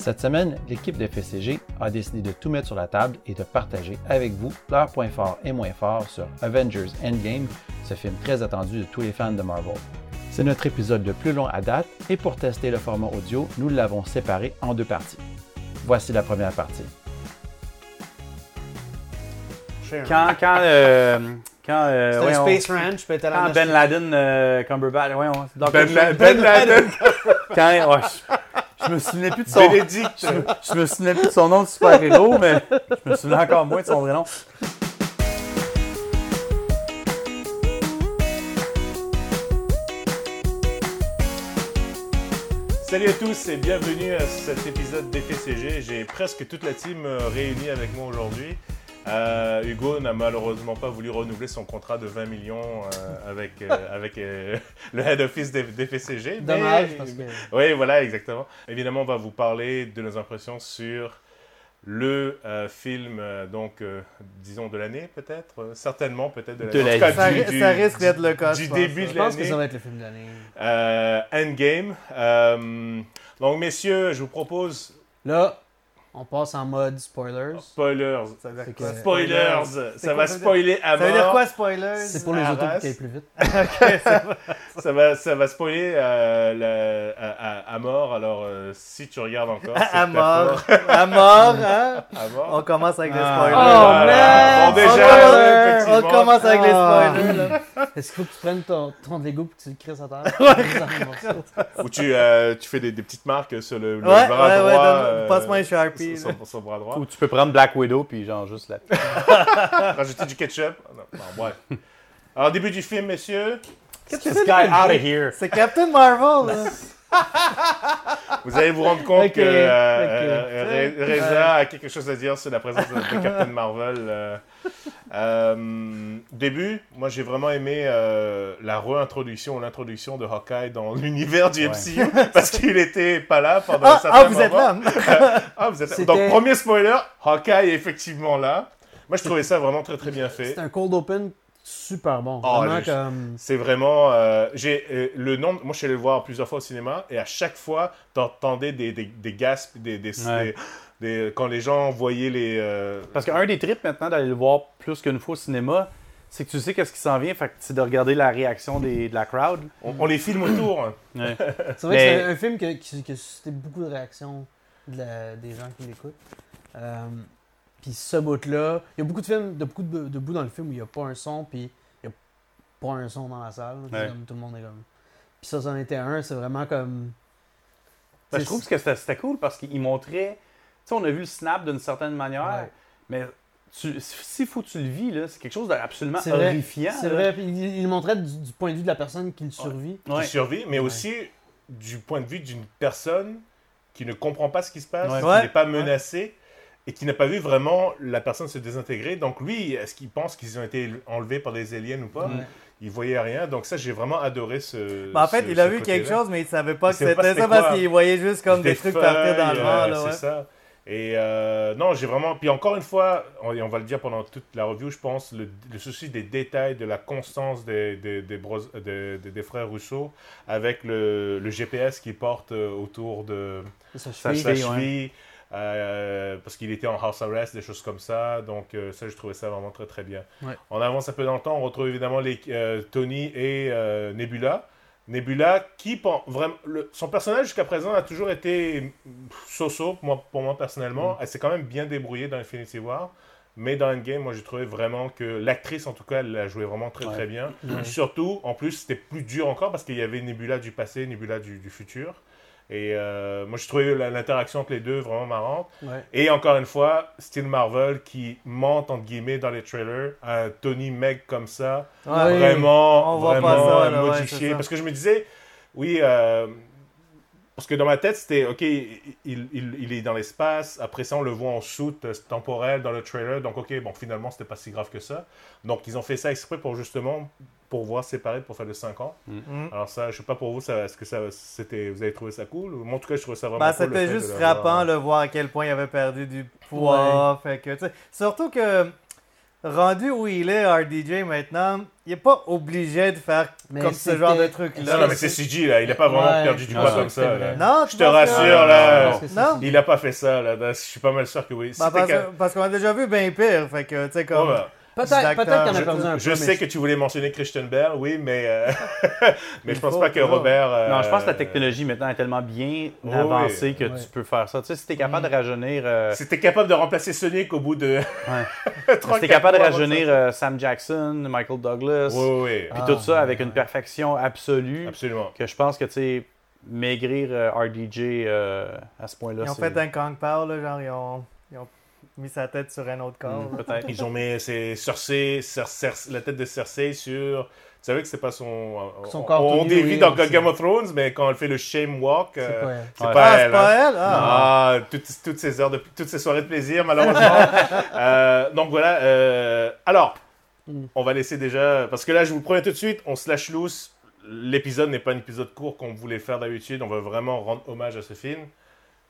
Cette semaine, l'équipe de FCG a décidé de tout mettre sur la table et de partager avec vous leurs points forts et moins forts sur Avengers Endgame, ce film très attendu de tous les fans de Marvel. C'est notre épisode le plus long à date et pour tester le format audio, nous l'avons séparé en deux parties. Voici la première partie. Quand, quand, euh, quand, euh, C'est un Space Ranch, peut-être à la quand Ben Laden, euh, Cumberbatch, voyons, Dr. Ben, La- Ben Laden, quand, ouais, je, me souvenais plus de son, Bénédicte. je, me- je me souvenais plus de son nom de super-héros, mais je me souvenais encore moins de son vrai nom. Salut à tous et bienvenue à cet épisode d'FCG. J'ai presque toute la team euh, réunie avec moi aujourd'hui. Euh, Hugo n'a malheureusement pas voulu renouveler son contrat de 20 millions euh, avec, euh, avec le head office d'FCG. mais- Dommage, parce que. Oui, voilà, exactement. Évidemment, on va vous parler de nos impressions sur le film, donc, disons, de l'année, peut-être Certainement, peut-être de l'année. la Ça, du- du- ça risque d'être le cas. du je pense. début de Je pense que l'année. ça va être le film de l'année. Endgame. Donc, messieurs, je vous propose Là, on passe en mode spoilers. spoilers. Ça veut dire Spoilers, quoi? ça quoi, va ça veut spoiler à Ça veut dire mort. quoi, spoilers? C'est pour les autos qui aillent plus vite. Ça va, ça va spoiler euh, la- à, à- à mort. Alors, euh, si tu regardes encore, À mort. faute. À mort, hein? À mort. On commence avec les Ah. spoilers. Oh, man! Bon, déjà, on, commence, effectivement. on commence avec les Ah. spoilers. Est-ce qu'il faut que tu prennes ton, ton Lego et que tu le crisses à terre? Où tu, euh, tu fais des, des petites marques sur le, le Ouais, bras ouais, droit. euh, passe-moi un Sharpie. Sur, sur son bras droit. Ou tu peux prendre Black Widow, puis genre juste la... Rajouter du ketchup. Non, non, bref. Alors, début du film, messieurs. Get this guy out of here! C'est Captain Marvel, là. Vous allez vous rendre compte que euh, euh, Re- Reza a quelque chose à dire sur la présence de, Captain Marvel. euh. Euh, début, moi j'ai vraiment aimé euh, la réintroduction ou l'introduction de Hawkeye dans l'univers du Ouais. MCU parce qu'il était pas là pendant un Ah, certain ah, vous êtes là. Ah, vous êtes là. Donc, premier spoiler, Hawkeye est effectivement là. Moi je trouvais ça vraiment très très bien fait. C'est un cold open super bon. Oh, comme. C'est vraiment. euh, j'ai euh, le nombre. Moi, je suis allé le voir plusieurs fois au cinéma et à chaque fois, t'entendais des, des, des gasps, des, des, Ouais. des- des- quand les gens voyaient les. euh, Parce qu'un des trips maintenant d'aller le voir plus qu'une fois au cinéma, c'est que tu sais qu'est-ce qui s'en vient, fait que c'est de regarder la réaction des, de la crowd. on, on les filme autour. hein. Ouais. C'est vrai Mais- que c'est un, un film qui, qui, qui a suscité beaucoup de réactions de la- des gens qui l'écoutent. Puis ce bout-là, il y a beaucoup de films, de beaucoup de, de bouts dans le film où il n'y a pas un son, puis il n'y a pas un son dans la salle. Ouais. comme tout le monde est comme. Puis ça, c'en était un, c'est vraiment comme. Ben, je trouve que c'était cool parce qu'il montrait. Tu sais, on a vu le snap d'une certaine manière, Ouais. mais tu- s'il faut que tu le vis, là, c'est quelque chose d'absolument horrifiant. C'est vrai, il, il montrait du, du point de vue de la personne qui le survit. Ouais. qui survit, mais Ouais. aussi du point de vue d'une personne qui ne comprend pas ce qui se passe, Ouais. qui Ouais. n'est pas menacée et qui n'a pas vu vraiment la personne se désintégrer. Donc lui, est-ce qu'il pense qu'ils ont été enlevés par des aliens ou pas? Ouais. Il voyait rien. Donc ça, j'ai vraiment adoré ce. Ben, en fait, ce- il a vu quelque chose, mais il savait pas Il que c'était ça parce qu'il voyait juste comme des, trucs partir dans le vent. euh, ouais. C'est ça. Et euh, non, j'ai vraiment. Puis encore une fois, on, et on va le dire pendant toute la review, je pense, le, le souci des détails, de la constance des, des, des, bros- des- des- des frères Rousseau avec le, le GPS qu'ils portent euh, autour de Ça, je Ça, fais- sa cheville, ouais. Euh, parce qu'il était en house arrest, des choses comme ça. Donc, euh, ça, je trouvais ça vraiment très, très bien. Ouais. On avance un peu dans le temps. On retrouve évidemment les, euh, Tony et Nebula. Nebula, qui, vraiment, le- son personnage jusqu'à présent a toujours été so-so, pour moi, pour moi personnellement. Elle s'est quand même bien débrouillée dans Infinity War. Mais dans Endgame, moi, j'ai trouvé vraiment que l'actrice, en tout cas, elle l'a joué vraiment très, Ouais. très bien. Surtout, en plus, c'était plus dur encore parce qu'il y avait Nebula du passé, Nebula du, du futur. Et euh, moi, j'ai trouvé la- l'interaction entre les deux vraiment marrante. Ouais. Et encore une fois, style Marvel qui monte, entre guillemets, dans les trailers, un Tony Meg comme ça, Ouais. vraiment, on voit vraiment pas ça, là, modifié. ça. parce que je me disais, oui, euh, parce que dans ma tête, c'était, ok, il, il- il est dans l'espace, après ça, on le voit en soute euh, temporelle dans le trailer, donc ok, bon, finalement, c'était pas si grave que ça. Donc, ils ont fait ça exprès pour justement pour voir séparer pour faire le 5 ans. Mhm. Alors ça, je sais pas pour vous, ça, est-ce que ça, c'était, vous avez trouvé ça cool? Moi, en tout cas, je trouvais ça vraiment Ben, cool. c'était juste frappant de voir à quel point il avait perdu du poids. Fait que, surtout que rendu où il est, RDJ, maintenant, il est pas obligé de faire Mais comme ce genre de truc-là. Non, non, mais c'est CG, là. Il a pas vraiment Ouais. perdu du Non, poids comme ça. là. Non, Je te rassure, là. Parce que c'est- Non. Il a pas fait ça, là. Je suis pas mal sûr que oui. Bah, C'était parce qu'on a déjà vu bien pire. Fait que, tu sais, comme. Ouais, bah, Peut-être en a Je- perdu un peu. Je mais sais que tu voulais mentionner Christian Bell, oui, mais, euh, mais je pense faut pas que. Robert. euh, Non, je pense que la technologie maintenant est tellement bien oui. avancée que Ouais. tu peux faire ça. Tu sais, si t'es capable de rajeunir. euh, Si t'es capable de remplacer Sonic au bout de. si trois, t'es quatre capable de rajeunir euh, Sam Jackson, Michael Douglas, Oui, puis Ah, tout ça avec ouais. une perfection absolue, Absolument. que je pense que, tu sais, maigrir euh, RDJ euh, à ce point-là, Ils ont fait un Kong Pao, là, genre, ils ont, ils ont mis sa tête sur un autre corps. Là. peut-être. Ils ont mis c'est Cersei, Cer- Cer- la tête de Cersei sur. Tu savais que c'est pas son. Son on- corps On, dévie dans aussi. Game of Thrones, mais quand elle fait le shame walk, C'est euh, pas- c'est Ouais. pas Ah, c'est elle. pas hein. elle? Ah. Ah, toutes, toutes ces heures de, toutes ces soirées de plaisir, malheureusement. Euh, donc voilà. euh, alors, Mm. on va laisser déjà, parce que là, je vous le promets tout de suite, on se lâche loose. L'épisode n'est pas un épisode court qu'on voulait faire d'habitude. On veut vraiment rendre hommage à ce film.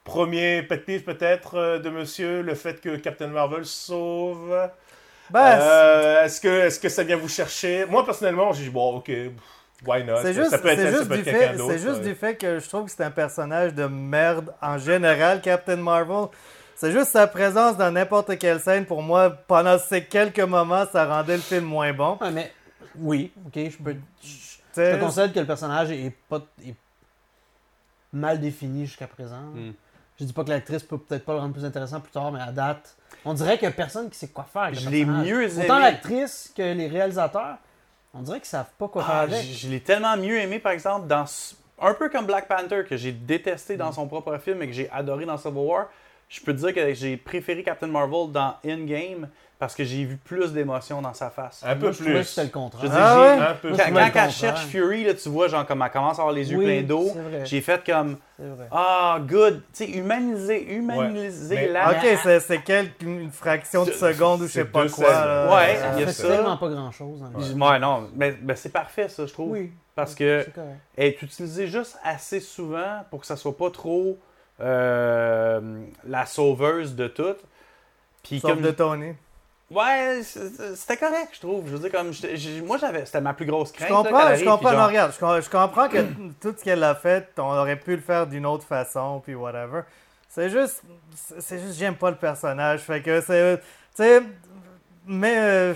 Premier pet peeve peut-être euh, de Monsieur, le fait que Captain Marvel sauve. Ben, Euh, est-ce que, est-ce que ça vient vous chercher? Moi personnellement, j'ai dit bon, ok, why not? C'est juste, Ça peut être, c'est ça juste peut du être fait, d'autre. c'est juste du fait que je trouve que c'est un personnage de merde en général, Captain Marvel. C'est juste sa présence dans n'importe quelle scène, pour moi, pendant ces quelques moments, ça rendait le film moins bon. Mais oui, ok, je peux. Je te concède que le personnage est pas est mal défini jusqu'à présent. Mm. Je dis pas que l'actrice peut peut-être pas le rendre plus intéressant plus tard, mais à date, on dirait qu'il y a personne qui sait quoi faire. Avec Je l'ai mieux Autant aimé. l'actrice que les réalisateurs, on dirait qu'ils savent pas quoi faire Ah, avec. je, je l'ai tellement mieux aimé, par exemple, dans un peu comme Black Panther, que j'ai détesté Mm. dans son propre film et que j'ai adoré dans Civil War. Je peux te dire que j'ai préféré Captain Marvel dans Endgame parce que j'ai vu plus d'émotions dans sa face. Un peu Moi, je plus. c'était le contraire. Je Ah ouais? Un peu Quand, elle cherche Fury, là, tu vois, genre, comme elle commence à avoir les yeux Oui, pleins d'eau, c'est vrai. j'ai fait comme C'est vrai. Ah, good. Tu sais, humaniser, humaniser Ouais, la. Ok, c'est, c'est quelques, une fraction de C'est- seconde ou je c'est sais pas quoi. là. Ouais, Ça il y a fait ça. tellement pas grand chose. Ouais, non, mais, mais c'est parfait, ça, je trouve. Oui. Parce que C'est correct. elle est utilisée juste assez souvent pour que ça soit pas trop euh, la sauveuse de tout. Puis Sauf comme de Tony. Ouais, c'était correct, je trouve. Je veux dire comme moi j'avais c'était ma plus grosse Je crainte. là, comprends, je comprends, puis non, genre- regarde, je, com- je comprends que tout ce qu'elle a fait, on aurait pu le faire d'une autre façon, puis whatever. C'est juste, c'est juste, j'aime pas le personnage, fait que c'est, tu sais, mais euh,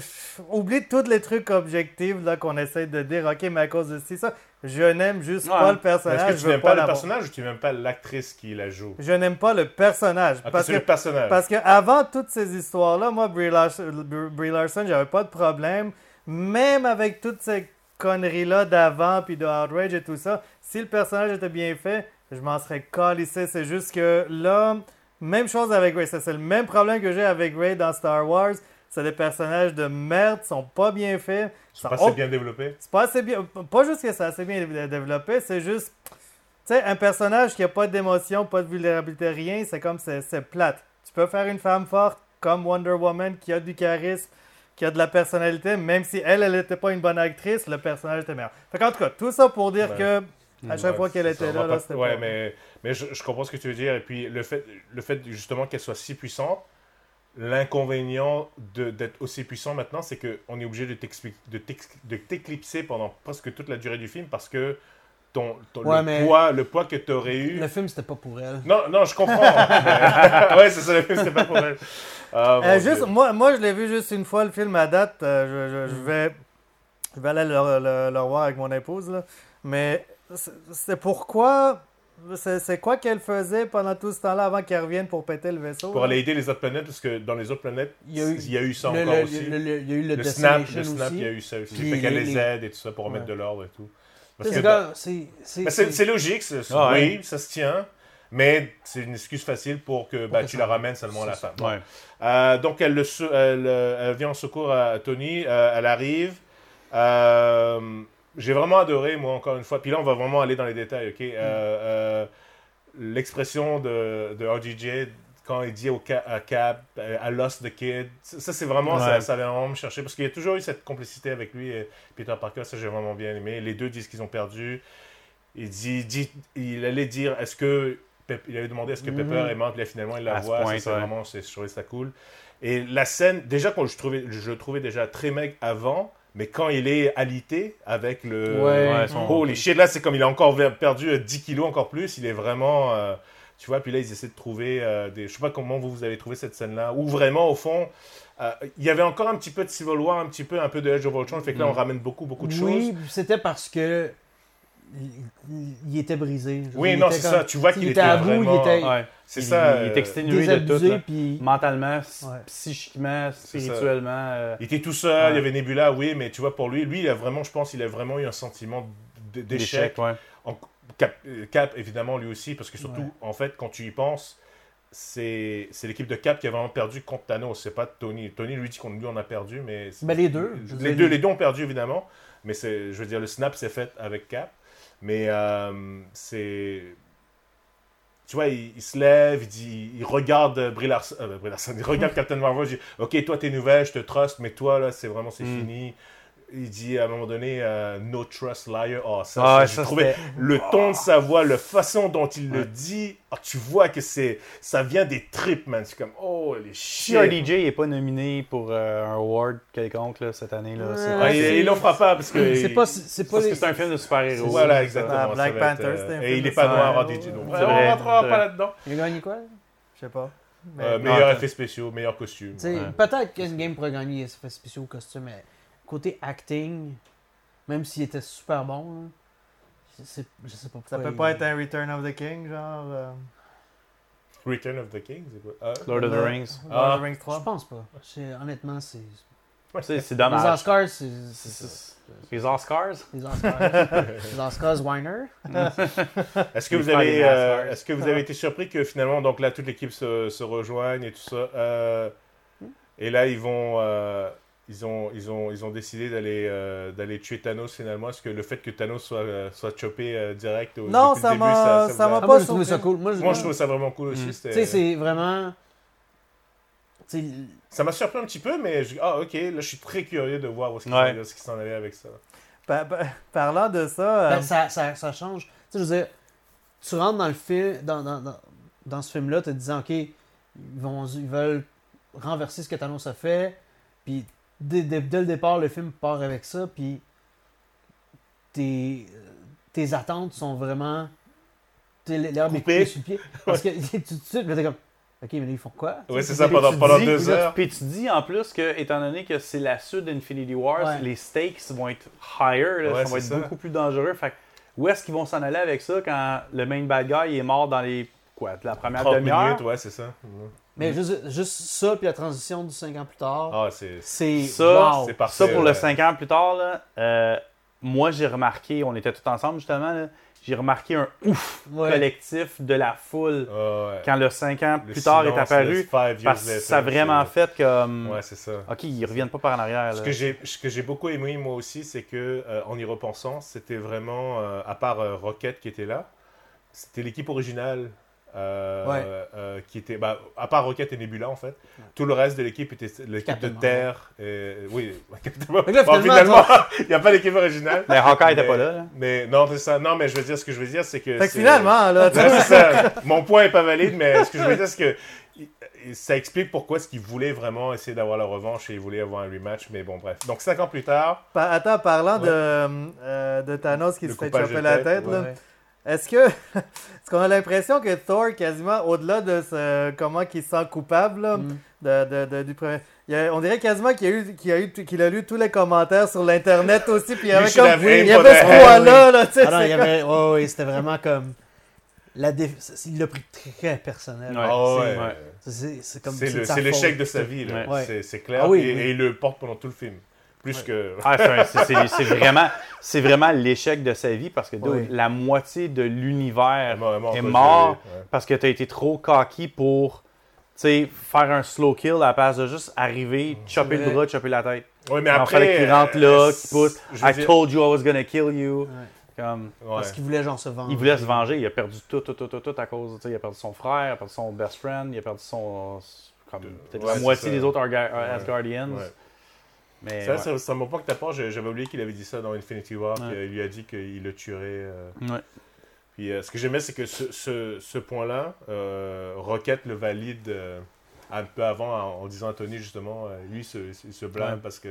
oublie tous les trucs objectifs là qu'on essaie de dire, ok, mais à cause de ci, ça, je n'aime juste pas le Est-ce personnage, que je tu n'aimes pas pas le personnage ou tu n'aimes pas l'actrice qui la joue? Je n'aime pas le personnage, Ah, parce que le personnage. parce que avant toutes ces histoires-là, moi, Brie Larson, Brie Larson, j'avais pas de problème. Même avec toutes ces conneries-là d'avant, puis de Outrage et tout ça, si le personnage était bien fait, je m'en serais calissé. C'est juste que là, même chose avec Ray. C'est le même problème que j'ai avec Ray dans Star Wars. C'est des personnages de merde, sont pas bien faits. C'est pas oh, assez bien développé. c'est pas assez bien. Pas juste que c'est assez bien dé- développé, c'est juste. Tu sais, un personnage qui a pas d'émotion, pas de vulnérabilité, rien, c'est comme c'est plate. Tu peux faire une femme forte comme Wonder Woman qui a du charisme, qui a de la personnalité, même si elle, elle était pas une bonne actrice, le personnage était meilleur. Fait qu'en tout cas, tout ça pour dire Ouais. que à chaque Ouais, fois qu'elle était là, c'était Ouais, pas. mais, mais je, je comprends ce que tu veux dire. Et puis le fait, le fait justement qu'elle soit si puissante, l'inconvénient d'être aussi puissant maintenant, c'est qu'on est obligé de t'éclipser pendant presque toute la durée du film parce que ton, ton- Ouais, le, poids, le poids que tu aurais eu. Le film, c'était pas pour elle. Non, non, je comprends. Mais- ouais, c'est ça, le film, c'était pas pour elle. Ah, Euh, juste, moi, moi, je l'ai vu juste une fois le film à date. Euh, je, je- je vais, je vais aller le, le- le revoir avec mon épouse. Là. Mais c'est pourquoi. C'est quoi qu'elle faisait pendant tout ce temps-là avant qu'elle revienne pour péter le vaisseau? Pour là? aller aider les autres planètes, parce que dans les autres planètes, Il y a eu- il y a eu ça Le- encore le- aussi. le- le- Il y a eu le, le snap, le snap, aussi. il y a eu ça aussi. Puis fait qu'elle les- aide et tout ça pour remettre Ouais. de l'ordre et tout. C'est logique, Ah oui, ça se tient, mais c'est une excuse facile pour que bah, que tu la ramènes seulement à la. Ouais. Euh, donc elle, le se- elle, euh, elle vient en secours à Tony, euh, elle arrive. Euh, J'ai vraiment adoré, moi, encore une fois. Puis là, on va vraiment aller dans les détails, ok? Euh, euh, L'expression de, de RDJ quand il dit au ca- à Cap, euh, I lost the kid, ça, c'est vraiment, ça, Ouais. ça vient vraiment me chercher parce qu'il y a toujours eu cette complicité avec lui et Peter Parker, ça j'ai vraiment bien aimé. Les deux disent qu'ils ont perdu. Il, dit, dit- il allait dire est-ce que Pep- il avait demandé à ce que Mhm. Pepper aimante, là finalement il la À ce voit, c'est ouais. vraiment, je trouvais ça cool. Et la scène, déjà quand je trouvais, je le trouvais déjà très mec avant, mais quand il est alité avec le... Ouais. Ouais, son- Holy shit, là c'est comme il a encore perdu euh, 10 kilos encore plus, il est vraiment... euh, tu vois, puis là ils essaient de trouver euh, des... Je sais pas comment vous, vous avez trouvé cette scène-là, où vraiment au fond, euh, il y avait encore un petit peu de Civil War, un petit peu, un peu de Edge of Ultron, fait que là Mm. on ramène beaucoup, beaucoup de Oui, choses. c'était parce que il, il- il était brisé. Oui, il non, c'est ça, tu vois il qu'il était était à bout, il vraiment- était Ouais. C'est il, ça. il est euh, exténué de tout. désabusé, là. puis Mentalement, Ouais. psychiquement, C'est spirituellement. euh, Il était tout seul, il y avait Nebula, oui, mais tu vois, pour lui, lui, il a vraiment, je pense, il a vraiment eu un sentiment d'échec. En- Cap, euh, Cap, évidemment, lui aussi, parce que surtout, Ouais. en fait, quand tu y penses, c'est c'est l'équipe de Cap qui a vraiment perdu contre Thanos, c'est pas Tony. Tony, lui, dit qu'on lui, on a perdu, mais... c'est- Ben, les deux. Les deux, les- deux ont perdu, évidemment, mais c'est, je veux dire, le snap s'est fait avec Cap, mais euh, c'est... Tu vois, il, il se lève, il, dit, il regarde Brie Larson, euh, Brie Larson, il regarde Captain Marvel, il dit Ok, toi t'es nouvelle, je te trust, mais toi là, c'est vraiment c'est Mm. fini. Il dit à un moment donné euh, No trust liar. Oh, ça, Ah, ça, trouvé le ton de sa voix, la façon dont il le Ouais. dit. ah, tu vois que c'est ça vient des tripes, man. C'est comme Oh, les Si shit. RDJ n'est pas nominé pour euh, un award quelconque là, cette année, là, c'est Ouais, Ah, il, il offre pas parce que. C'est pas, c'est pas parce les- que c'est un film de super-héros. Voilà, ça. exactement. Ah, Black va être, Panther, euh, c'était un Et film il de est pas noir. RDJ. Donc, C'est on rentrera pas là-dedans. Il a gagné quoi? Je sais pas. Mais- Ah, meilleur effet spéciaux, meilleur costume. Ouais. Peut-être qu'Endgame pourrait gagner effets spéciaux au costume, mais côté acting, même s'il était super bon, là, je, sais, je sais pas pourquoi. Ça peut il- pas être un Return of the King, genre. euh, Return of the King, c'est quoi? Ah, Lord of the le- Rings. Lord of the Ah. Rings Je 3. pense pas. Honnêtement, c'est. C'est c'est Les dommage. Oscars, c'est. Les Oscars? Les Oscars. les Oscars Weiner. Est-ce que Les vous avez, euh, Masters. est-ce que vous avez été surpris que finalement, donc là, toute l'équipe se, se rejoigne et tout ça, euh, et là ils vont, euh, ils ont, ils ont, ils ont décidé d'aller, euh, d'aller tuer Thanos finalement. Est-ce que le fait que Thanos soit, euh, soit chopé euh, direct au Non, ça début, m'a- ça, ça vous m'a a- Ah, pas moi, j'ai trouvé ça surpris. cool. Moi, Moi, je trouve ça vraiment cool aussi. Mm. Tu sais, c'est vraiment. Ça m'a surpris un petit peu, mais je... ah ok, là je suis très curieux de voir où qu'ils Ouais. ce qu'ils s'en allaient avec ça. Pa- pa- Parlant de ça, Ben, ça, ça, ça change. Tu sais, je veux dire, tu rentres dans le film, dans, dans, dans, dans ce film-là, te disant, OK, ils, vont, ils veulent renverser ce que Thanos a fait, puis dès, dès- dès le départ, le film part avec ça, puis tes, tes attentes sont vraiment. L'herbe est sous le pied. Parce que tu, tout de suite, t'es comme, OK, mais là, ils font quoi? Sais, c'est ça, pendant, pendant dis- deux heures. Puis tu dis en plus que, étant donné que c'est la suite d'Infinity Wars, Ouais. les stakes vont être higher, là, Ouais, ça va être ça. beaucoup plus dangereux. Fait que où est-ce qu'ils vont s'en aller avec ça quand le main bad guy est mort dans les quoi, la première 30 demi-heure? minutes, ouais, c'est ça. Mhm. Mais juste, juste ça, puis la transition du 5 ans plus tard, Ah, c'est. Ça, wow. c'est parfait. Ça, pour le ouais. 5 ans plus tard, là, euh, moi, j'ai remarqué, on était tous ensemble justement, là, j'ai remarqué un ouf Ouais. collectif de la foule Ah, ouais. quand le 5 ans Le plus tard est apparu. Parce que ça a vraiment fait comme. Ouais, c'est ça. Ok, ils reviennent pas par en arrière. Ce là. que j'ai, ce que j'ai beaucoup aimé moi aussi, c'est que euh, en y repensant, c'était vraiment, euh, à part euh, Rocket qui était là, c'était l'équipe originale euh, Ouais. euh, qui était, bah, à part Rocket et Nebula en fait, tout le reste de l'équipe était l'équipe de. Terre. et- oui, là, Bon, finalement, il n'y a pas l'équipe originale. Mais Hawkeye Mais- était pas là. là. Mais non, c'est ça. Non, mais je veux dire, ce que je veux dire, c'est que. fait que c'est- finalement, là, tu non, c'est ça. Mon point est pas valide, mais ce que je veux dire, c'est que ça explique pourquoi est-ce qu'il voulait vraiment essayer d'avoir la revanche et il voulait avoir un rematch. Mais bon, bref. Donc, cinq ans plus tard, Pa- Attends, parlant Ouais. de, euh, de Thanos qui Le se fait choper la tête, tête, ouais. là. Est-ce que est-ce qu'on a l'impression que Thor, quasiment au-delà de ce, comment il se sent coupable là, Mm. de, de- de- du premier, il y a- on dirait quasiment qu'il a, eu, qu'il a, eu, qu'il a lu tous les commentaires sur l'internet aussi, puis il y avait comme il y avait the ce head. poids-là, là, tu sais, Ah non, il y avait. Ouais, ouais, c'était vraiment comme. La déf... Il l'a pris très personnel. Ouais. ah C'est- ouais, ouais. C'est c'est comme. c'est le- l'échec de sa vie. là. Ouais. C'est- C'est clair. Ah oui, et, oui. et il le porte pendant tout le film. Plus Ouais. que. Ah, c'est vraiment, c'est vraiment l'échec de sa vie parce que la moitié de l'univers mort, est mort ouais. parce que tu as été trop cocky pour tu sais, faire un slow kill à la place de juste arriver, chopper le bras, chopper la tête. Ouais, mais Il après. fallait qu'il rentre là, euh, qu'il pousse. I dire- told you I was gonna kill you. Ouais. Comme, ouais. Parce qu'il voulait genre se vendre. il voulait se venger, il a perdu tout, tout, tout, tout, tout à cause. tu sais, Il a perdu son frère, il a perdu son best friend, il a perdu son. comme, peut-être Ouais, la moitié ça. des autres. Asgardians. Ouais. Mais. Ça, ouais. ça, ça pas que ta part. J'avais oublié qu'il avait dit ça dans Infinity War. Ouais. qu'il lui a dit qu'il le tuerait. euh, Ouais. Puis euh, ce que j'aimais, c'est que ce, ce, ce point-là, euh, Rocket le valide euh, un peu avant en, en disant à Tony, justement, euh, lui, il se, il se blâme parce que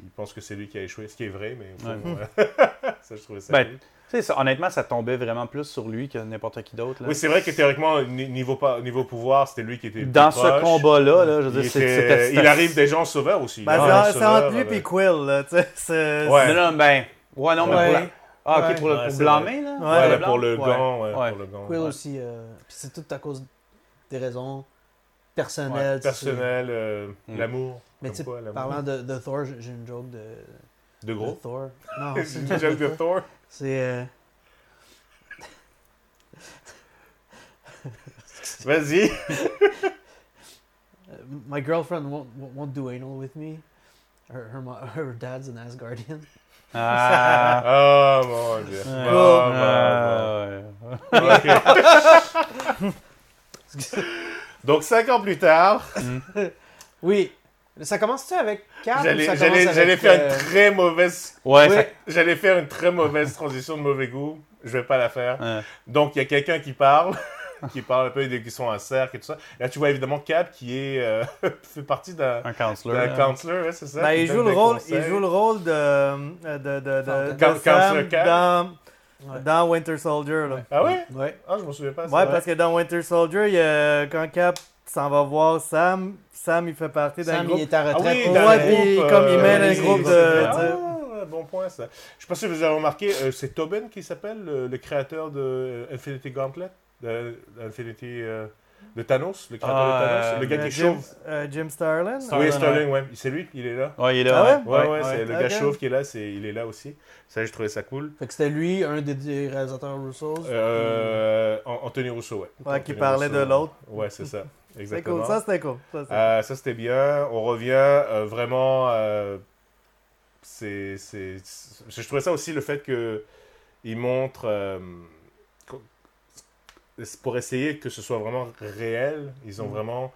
il pense que c'est lui qui a échoué, ce qui est vrai, mais bon, euh, ça, je trouvais ça Ben, cool. Tu sais, ça- honnêtement, ça tombait vraiment plus sur lui que n'importe qui d'autre. là. Oui, c'est vrai que théoriquement, ni- niveau, niveau pouvoir, c'était lui qui était le plus Dans ce combat-là, là, je veux il, dire, c'était. il arrive des gens sauveurs aussi. Ben, c'est entre lui et Quill, là, tu sais. c'est- Ouais. Non, non, ben. Ouais, non, mais Ouais. pour la. Ah, ok, Ouais. pour le pour blâmer, là? Ouais, Ouais, le là, blanc? pour le gant, ouais, Ouais. pour le gant. Quill ouais. aussi. euh, puis c'est tout à cause des raisons personnelles. Ouais, tu sais. personnel, euh, Mm. l'amour. Mais tu sais, quoi, l'amour. parlant de, de Thor, j'ai une joke de, De de gros. Thor. Non, c'est une joke de Thor? C'est. euh, Vas-y. My girlfriend won't won't do anal with me. Her her, her dad's an Asgardian. Ah. Oh mon dieu. Ouais. Bon, Ah, ouais. bon, bon. Ok. Donc, cinq ans plus tard, Oui. Ça commence-tu avec 4 j'allais j'allais- j'allais faire une très mauvaise. Ouais, Oui. ça- J'allais faire une très mauvaise transition de mauvais goût. Je vais pas la faire. Ouais. Donc, il y a quelqu'un qui parle, qui parle un peu des qui sont en cercle et tout ça. Là, tu vois évidemment Cap qui est euh, fait partie d'un un counselor. d'un là. counselor, ouais, c'est ça. Ben, il, joue le rôle, conseils. il joue le rôle de, de, de, de, de, de Counselor Sam Cap? dans, Ouais. dans Winter Soldier. Là. Ah ouais? Ouais. Ah, je me souviens pas. Ouais, ça. parce que dans Winter Soldier, il y a, quand Cap s'en va voir Sam, Sam il fait partie d'un Sam, groupe. il est à Ah retraite. oui, pour- dans Ouais, le puis groupe, comme il euh, mène un oui, groupe oui, de- Ah, bon point ça. Je sais pas si vous avez remarqué, euh, c'est Tobin qui s'appelle, le, le créateur de euh, Infinity Gauntlet, de, Infinity, euh, de Thanos, le créateur Ah, de Thanos, le gars Euh, qui est Jim, chauve. euh, Jim Starlin? Starlin, Oui, Sterling, ouais. C'est lui, il est là. Ouais, il est Ah là. Ouais, ouais, c'est le Ok. gars chauve qui est là, c'est, il est là aussi. Ça, je trouvais ça cool. Fait que c'était lui, un des, réalisateurs. Euh, An- Anthony Rousseau, ouais. Ouais, qui parlait Rousseau. de l'autre. Ouais, c'est ça. Exactement. cool, ça c'était cool. Ça, c'était- Euh, ça c'était bien. On revient euh, vraiment. euh, c'est, je trouvais ça aussi le fait que il montre euh, pour essayer que ce soit vraiment réel. Ils ont Mm. vraiment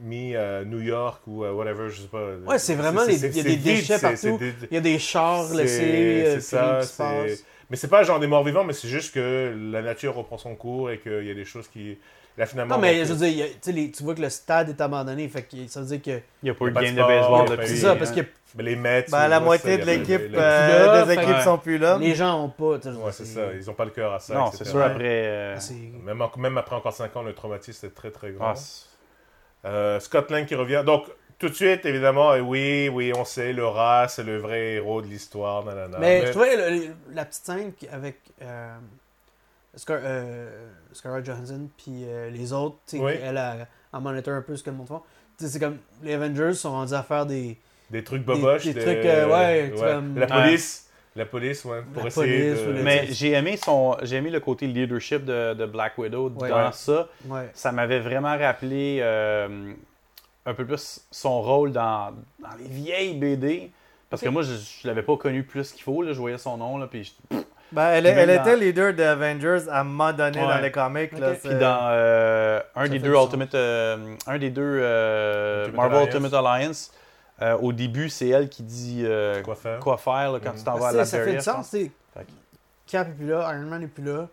mis euh, New York ou euh, whatever, je sais pas. Ouais, c'est vraiment il y a des déchets partout. Il y a des chars laissés, c'est ça. Mais c'est pas genre des morts vivants, mais c'est juste que la nature reprend son cours et qu'il y a des choses qui. Là, finalement. Non, mais je veux dire, a- tu sais, les- tu vois que le stade est abandonné. Fait que ça veut dire que. Il n'y a pas eu de game de baseball depuis. C'est ça, parce que mais les Mets. Ben, la moitié ça, de l'équipe, euh, des fait- équipes Ouais. sont plus là. les gens ont pas. Ouais, c'est ça. Ils ont pas le cœur à ça. Non, c'est sûr, après. euh, C'est- Même, en- même après encore 5 ans, le traumatisme est très très grand. ah, Euh, Scott Lang qui revient. Donc, tout de suite, évidemment, et oui, oui, on sait, le rat, c'est le vrai héros de l'histoire. nanana. Mais je trouvais le- le- la petite scène avec euh, Scar- euh, Scarlett Johansson puis euh, les autres, tu sais, Oui. elle a, a monitor un peu ce que le monde sais, C'est comme les Avengers sont rendus à faire des. Des trucs boboches. des des- trucs, euh, ouais, comme- La police. La police, ouais. Pour La essayer police, de... Mais j'ai aimé son, j'ai aimé le côté leadership de, de Black Widow Ouais. dans Ouais. ça. Ouais. Ça m'avait vraiment rappelé euh, un peu plus son rôle dans, dans les vieilles BD. Parce que moi, je, je l'avais pas connu plus qu'il faut. Là. Je voyais son nom, là, puis, je- Ben, elle, était leader des Avengers à un moment donné Ouais. dans les comics. Là, puis dans euh, un Ça des deux sens. Ultimate, euh, un des deux euh, Ultimate Marvel Alliance. Ultimate Alliance. euh, au début, c'est elle qui dit euh, Quoi faire? quoi faire là, quand tu t'en vas à la ça fait du sens. tu sais. Fait que- Cap est plus là, Iron Man est plus là,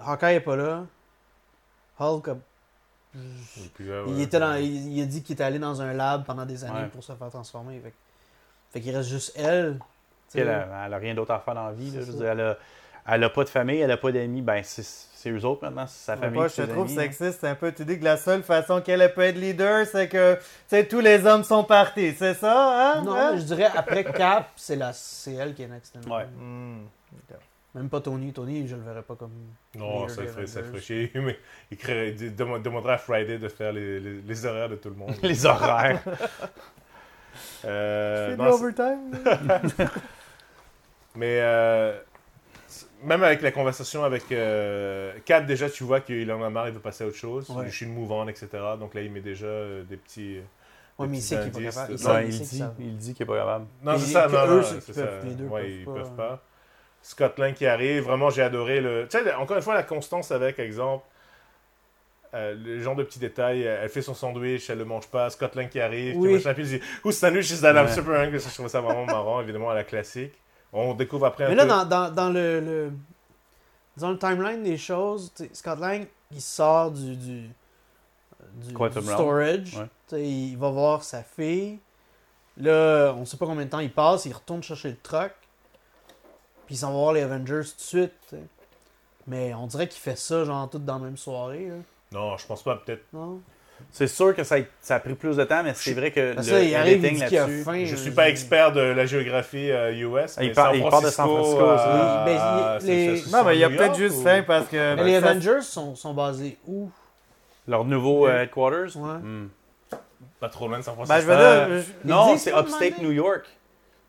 Hawkeye est pas là, Hulk a- puis, il, était dans, il, il a dit qu'il était allé dans un lab pendant des années Ouais. pour se faire transformer. Fait, que- fait qu'il reste juste elle. Tu. Elle a, elle a rien d'autre à faire dans la vie. là. C'est Je veux ça. dire, elle, a, elle a pas de famille, elle a pas d'amis. Ben, c'est, eux autres maintenant, c'est sa famille. moi, je te ses trouve amis, hein. sexiste un peu. Tu dis que la seule façon qu'elle peut être leader, c'est que tu tous les hommes sont partis. C'est ça, hein? Non, Hein? je dirais après Cap, c'est elle qui est next. in Ouais. Hmm. Même pas Tony. Tony, je le verrais pas comme. Non, ça ferait, ça ferait chier. Mais il, créerait, il dem- demanderait à Friday de faire les, les, les horaires de tout le monde. Les horaires. Euh, C'est de non, c'est- l'overtime. mais euh, même avec la conversation avec euh, Cap, déjà, tu vois qu'il en a marre, il veut passer à autre chose. Ouais. Je suis une mouvante, etc. Donc là, il met déjà euh, des petits. Ouais, mais il sait qu'il est pas indices, capable. Il. Ouais, il dit, il dit qu'il est pas capable. Non, c'est ça, non, eux, non, c'est ça. peuvent- les deux ouais, peuvent ils pas. peuvent pas. Scott Lang qui arrive, vraiment, j'ai adoré le. Tu sais, encore une fois, la constance avec, exemple, euh, le genre de petits détails. Elle fait son sandwich, elle le mange pas. Scott Lang qui arrive, Oui. qui machin, puis il dit Whose sandwich is that? I'm Ouais. super hungry? Je trouve ça vraiment marrant, évidemment, à la classique. On découvre après un Mais là, peu. dans, dans, dans le, le, Dans le timeline des choses, Scott Lang, il sort du, du, storage. Ouais. Il va voir sa fille. Là, on sait pas combien de temps il passe. Il retourne chercher le truck. Puis il s'en va voir les Avengers tout de suite. Mais on dirait qu'il fait ça, genre, tout dans la même soirée. Là. Non, je pense pas, peut-être. Non? C'est sûr que ça a, ça a pris plus de temps, mais c'est vrai que Parce le il a là-dessus-. Je euh, suis pas expert de la géographie euh, US. Il par- San il part de San Francisco, euh, ça. Les- Non, mais il y a New peut-être juste ou- faim parce que. Mais les ça- Avengers sont, sont basés où? Leur nouveau euh, headquarters? Ouais. Hmm. Pas trop loin de San Ben, Francisco. je veux Euh, dire, je- Non, c'est ça, Upstate? New York.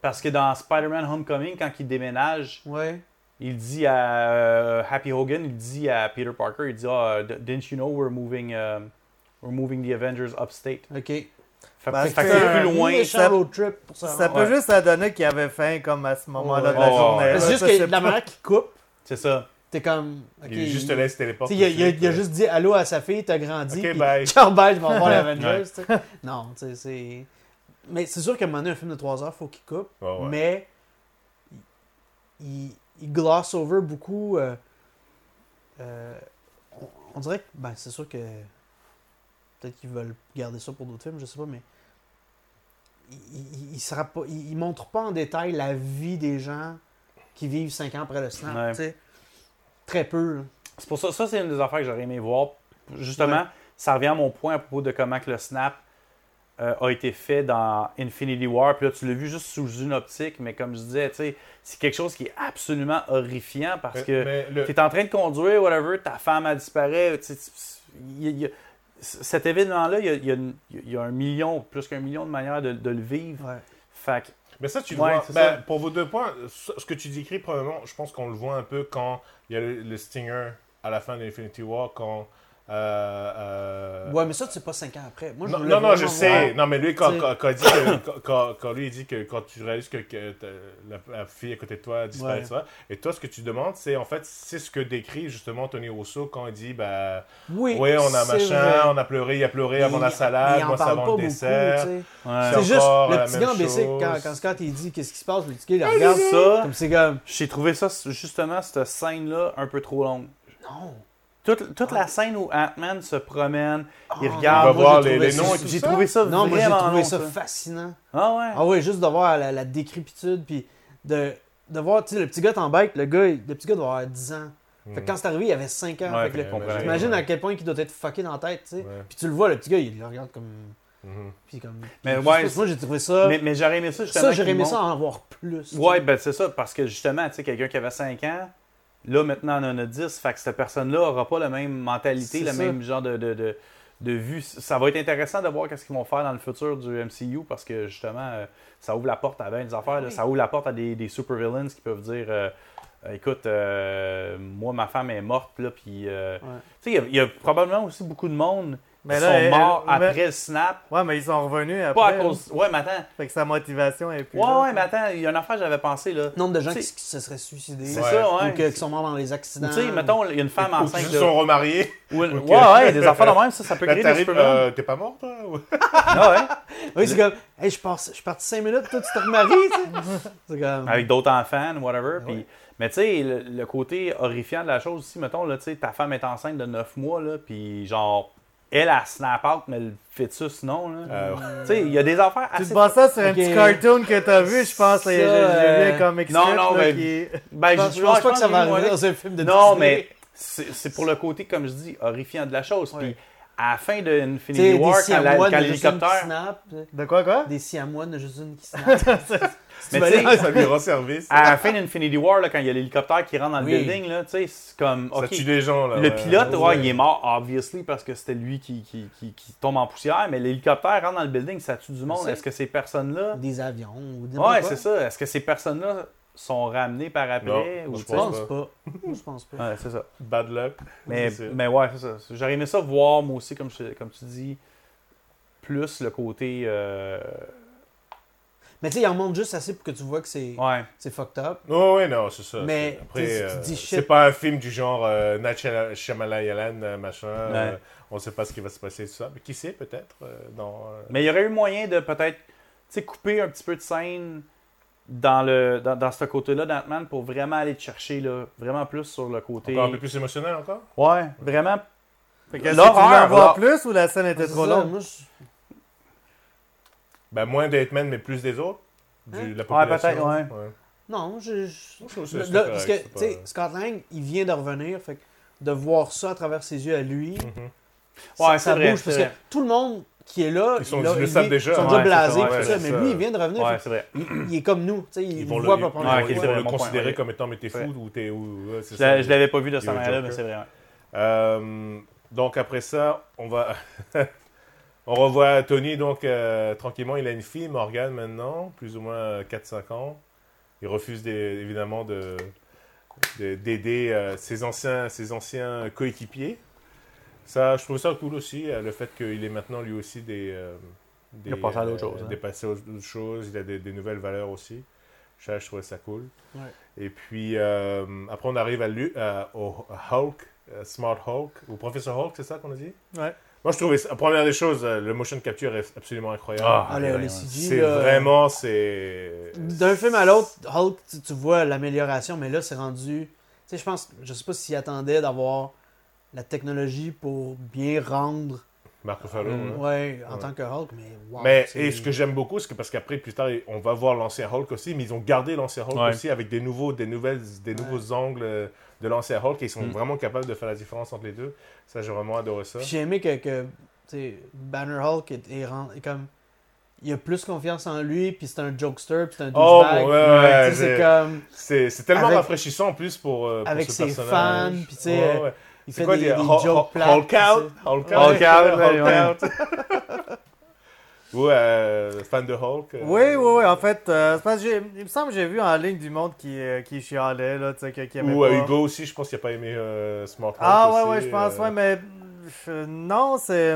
Parce que dans Spider-Man Homecoming, quand il déménage, Ouais. il dit à euh, Happy Hogan, il dit à Peter Parker, il dit ah, d- didn't you know we're moving, we're moving the Avengers upstate. Ok. Fait, fait que c'est plus loin. ça- trip pour ça. ça peut Ouais. juste donner qu'il avait faim comme à ce moment-là de la. Oh, journée. ouais. C'est juste que la manière qu'il coupe, C'est ça. t'es comme. ok, Il juste te laisse téléporter. Il, a, il il juste dit allô à sa fille, t'as grandi. Ok, bye. Ciao, bye, je vais voir les Avengers. tu sais. Non, tu sais, c'est. Mais c'est sûr qu'à un moment donné, un film de 3 heures, faut qu'il coupe. Mais. Il, il, il gloss over beaucoup. euh, euh, on, on dirait que. Ben, c'est sûr que. Peut-être qu'ils veulent garder ça pour d'autres films, je sais pas, mais. Il, il, sera pas, il, il montre pas en détail la vie des gens qui vivent 5 ans après le snap. Ouais. tu sais. Très peu. C'est pour ça, ça c'est une des affaires que j'aurais aimé voir. Justement, Ouais. ça revient à mon point à propos de comment que le snap euh, a été fait dans Infinity War. Puis là, tu l'as vu juste sous une optique, mais comme je disais, tu sais, c'est quelque chose qui est absolument horrifiant parce Mais- que le- tu es en train de conduire, whatever, ta femme a disparu. il y y cet événement-là, il y a, il y a une- il y a un million, plus qu'un million de manières de, de le vivre. Ouais. Fait que, Mais ça, tu le Ouais, vois. Ben, ça. pour vos deux points, ce ce que tu décris, probablement, je pense qu'on le voit un peu quand il y a le, le Stinger à la fin d'Infinity War, quand. Euh, euh, Ouais, mais ça, c'est pas 5 ans après. Moi, je non, non, non, je sais. voir. Non, mais lui, quand, quand, quand il dit que- quand- quand- quand lui, il dit que quand tu réalises que, la, la fille à côté de toi a disparu, Ouais. tout ça, et toi, ce que tu demandes, c'est en fait, c'est ce que décrit justement Tony Rousseau quand il dit, bah, Oui, on a machin, vrai. on a pleuré, il a pleuré avant la il- salade, moi, c'est parle avant pas le beaucoup, dessert. ouais. C'est juste le petit même gars chose. quand, quand Scott il dit qu'est-ce qui se passe, le petit gars il regarde ça, comme c'est comme j'ai trouvé ça, justement, cette scène-là, un peu trop longue. non. Toute, toute Ah. la scène où Ant-Man se promène, il Ah, regarde. va moi, voir j'ai les- trouvé les ça- noms et tout J'ai ça? trouvé ça Non, moi j'ai trouvé long, ça fascinant. Ah ouais? Ah ouais, juste de voir la, la décrépitude puis de, de voir, tu sais, le petit gars t'en bike, le gars, le petit gars doit avoir 10 ans. Fait que quand c'est arrivé, il avait 5 ans. Ouais. T'imagines Ouais. à quel point il doit être fucké dans la tête, tu sais. Ouais. Puis tu le vois, le petit gars, il le regarde comme. Mhm. Puis comme Mais ouais, pas, moi j'ai trouvé ça. Mais, mais j'aurais aimé ça justement. ça, j'aurais aimé ça en voir plus. Ouais, ben c'est ça, parce que justement, tu sais, quelqu'un qui avait 5 ans, là maintenant on en a 10, fait que cette personne-là aura pas la même mentalité, le ça. même genre de, de, de, de vue. Ça va être intéressant de voir qu'est-ce qu'ils vont faire dans le futur du MCU, parce que justement, euh, ça ouvre la porte à bien des affaires, là. Oui. ça ouvre la porte à des, des super villains qui peuvent dire. euh, euh, écoute, euh, moi, ma femme est morte, là, puis... Ouais. Tu sais, il y a- il y, a probablement aussi beaucoup de monde Mais là, sont morts elle- après le snap. Ouais, mais ils sont revenus après. Pas à cause... Ouais, mais attends. Fait que sa motivation est plus. Ouais, là. ouais, mais attends, il y a une affaire que j'avais pensé, là. Le nombre de gens qui, se seraient suicidés. C'est Ouais. ça, Ou ouais. que- qui sont morts dans les accidents. Tu sais, mettons, il y a une femme Ou qui enceinte. se là. sont remariés. Ou une-. Ouais, ouais, des affaires de même, ça, ça peut créer des euh, t'es pas mort, toi ou- Ah ouais. Oui, c'est comme, hey, je, passe, je suis parti 5 minutes, toi, tu te remaries, tu sais. C'est comme. Avec d'autres enfants, whatever. Puis, Ouais. Mais tu sais, le, le côté horrifiant de la chose aussi, mettons, là, tu sais, ta femme est enceinte de 9 mois, là, puis genre, elle, elle snap out, mais le fœtus, non, là. Euh, Tu sais, il y a des affaires Tu assez... te bases ça sur un Ok. petit cartoon que t'as vu, je pense. J'ai vu comme extrait. non, non, là, mais- qui- Ben, Je pense, je- je pense pas que ça va arriver dans un film de Non, Disney. mais c'est pour le côté, comme je dis, horrifiant de la chose. Ouais. Puis à la fin Tu Infinity des War, quand, l'hélicoptère... tu. De quoi, quoi? Des siamois, de juste une qui snap. Mais tu sais, ça lui rend service. à la fin d'Infinity War, là, quand il y a l'hélicoptère qui rentre dans le Oui. building, là, tu sais, c'est comme... Ça tue des gens, là. Le pilote, ouais, Ouais. il est mort, obviously, parce que c'était lui qui, qui, qui, qui tombe en poussière, mais l'hélicoptère rentre dans le building, ça tue du monde. Est-ce que ces personnes-là. des avions ou des Ouais, c'est ça. Est-ce que ces personnes-là sont ramenées par après Non, ou, je pense pas. Moi, je pense pas. Ouais, c'est ça. Bad luck. Mais, ouais, c'est ça. J'aurais aimé ça voir, moi aussi, comme, je- comme tu dis, plus le côté. euh, Mais tu sais, il en montre juste assez pour que tu vois que c'est Ouais. c'est fucked up. Oh, ouais, non, c'est ça. Mais, Après, euh, c'est pas un film du genre euh, Shyamalan, euh, machin. euh, on sait pas ce qui va se passer, tout ça. Mais qui sait, peut-être, euh, dans... euh, Mais il y aurait eu moyen de peut-être tu sais, couper un petit peu de scène dans, le, dans, dans ce côté-là d'Ant-Man pour vraiment aller te chercher, là, vraiment plus sur le côté. Encore un peu plus émotionnel encore? Ouais, vraiment. L'horreur, tu voulais en voir l'horreur. plus ou la scène était C'est trop longue? Ben, moins d'Hitman, mais plus des autres? Du- Hein? de la Ouais, population? peut-être, ouais. Non, je. Là, correct, parce que, tu pas- sais, Scott Lang, il vient de revenir, fait que de voir ça à travers ses yeux à lui, Mhm. ça, Ouais, ça c'est vrai, bouge. c'est Parce vrai. que tout le monde qui est là, Ils sont- là, ils le il savent vient- déjà. Ils sont Ouais, déjà c'est blasés, ça, tout ouais, ça, c'est mais lui, il vient de revenir. Ouais, fait c'est vrai. que il, il est comme nous, tu sais, il, Ils vont le, voit première Ouais, ils vont le considérer ouais. comme étant mais t'es fou Ouais. ou t'es ou ouais, c'est Je, ça. je l'avais pas vu de cette manière-là, mais c'est vrai. ouais. Euh, donc après ça, on va on revoit Tony donc euh, tranquillement, il a une fille Morgan maintenant, plus ou moins 4-5 ans. Il refuse des- évidemment de de- d'aider euh, ses anciens ses anciens coéquipiers. Ça, je trouve ça cool aussi, euh, le fait qu'il ait maintenant lui aussi des, euh, des Il a passé à d'autres choses, hein. des passé à d'autres choses, il a des, des nouvelles valeurs aussi. Ça, je trouvais ça cool. Ouais. Et puis euh, après on arrive à lui, à- au Hulk, euh, Smart Hulk, ou Professeur Hulk, c'est ça qu'on a dit? Ouais. Moi je trouvais, la première des choses, euh, le motion capture est absolument incroyable. Ah, Ah. CG, c'est là, vraiment, c'est... D'un film à l'autre, Hulk, tu, tu vois l'amélioration, mais là, c'est rendu. Tu sais, je pense, je sais pas s'il attendait d'avoir la technologie pour bien rendre, Mark Ruffalo, Mm. hein. ouais, en Ouais. tant que Hulk, mais wow. Mais et ce que j'aime beaucoup, c'est que parce qu'après, plus tard, on va voir l'ancien Hulk aussi, mais ils ont gardé l'ancien Hulk Ouais. aussi avec des nouveaux, des nouvelles, des nouveaux angles euh, de l'ancien Hulk et ils sont Mm. vraiment capables de faire la différence entre les deux. Ça, j'ai vraiment adoré ça. J'ai aimé que, Banner Hulk est, est est comme. Il a plus confiance en lui, puis c'est un jokester, puis c'est un Oh, douchebag. ouais, ouais, Tu sais, c'est comme. Tellement Avec- rafraîchissant en plus pour, euh, pour avec ce ses personnage. fans, puis tu sais, Ouais, ouais. Il C'est fait quoi des, des Hulk- jokes Hulk- plates. Hulk out? Hulk Hulk out? out, ouais, Hulk ouais. out. Ouais, euh, fan de Hulk. euh, Oui, oui, oui. En fait, euh, parce que il me semble que j'ai vu en ligne du monde qui, euh, qui chialait, là, tu sais, qui, qui aimait Ou pas. Hugo aussi, je pense qu'il n'a pas aimé euh, Smart Hulk Ah ouais, aussi, ouais, je pense, euh, ouais, mais non, c'est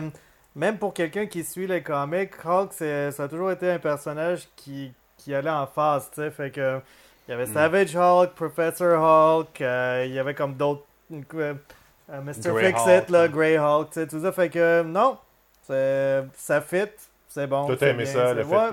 même pour quelqu'un qui suit les comics, Hulk, c'est- ça a toujours été un personnage qui, qui allait en phase, tu sais, fait que il y avait Mm. Savage Hulk, Professor Hulk, euh, il y avait comme d'autres, euh, euh, Mr. Grey Fix-It, là, ouais. Grey Hulk, tu sais, tout ça, fait que non, c'est- ça fit, c'est bon. Toi, t'as aimé bien, ça, le fait ouais.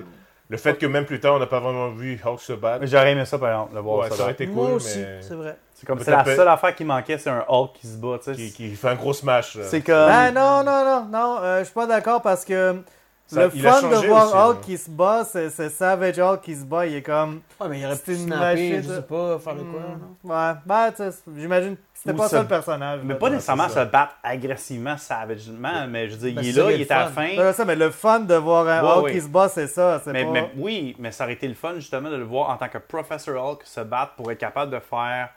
Le fait que même plus tard, on n'a pas vraiment vu Hulk se battre. Mais J'aurais aimé ça, par exemple, de voir Ouais, ça. aurait été Moi cool, aussi, mais c'est vrai. C'est comme c'est la seule affaire qui manquait, c'est un Hulk qui se bat, tu sais. qui, qui fait un gros smash. C'est comme. Ben non, non, non, non, euh, je suis pas d'accord parce que Ça- le fun de voir aussi, Hulk hein. qui se bat, c'est c'est Savage Hulk qui se bat, il est comme. Ouais, mais il aurait C'est pu une snapper, machine, je sais pas, faire de quoi, non? Ouais, ben, tu sais, j'imagine que c'était Ou pas ça- le personnage. Mais là. pas nécessairement se battre agressivement, savagement, mais je veux dire, Ben, il est là, il est le à la fin. C'est ça, mais le fun de voir un Ouais, Hulk ouais. qui se bat, c'est ça. C'est Mais, pas... mais oui, mais ça aurait été le fun justement de le voir en tant que Professor Hulk se battre pour être capable de faire,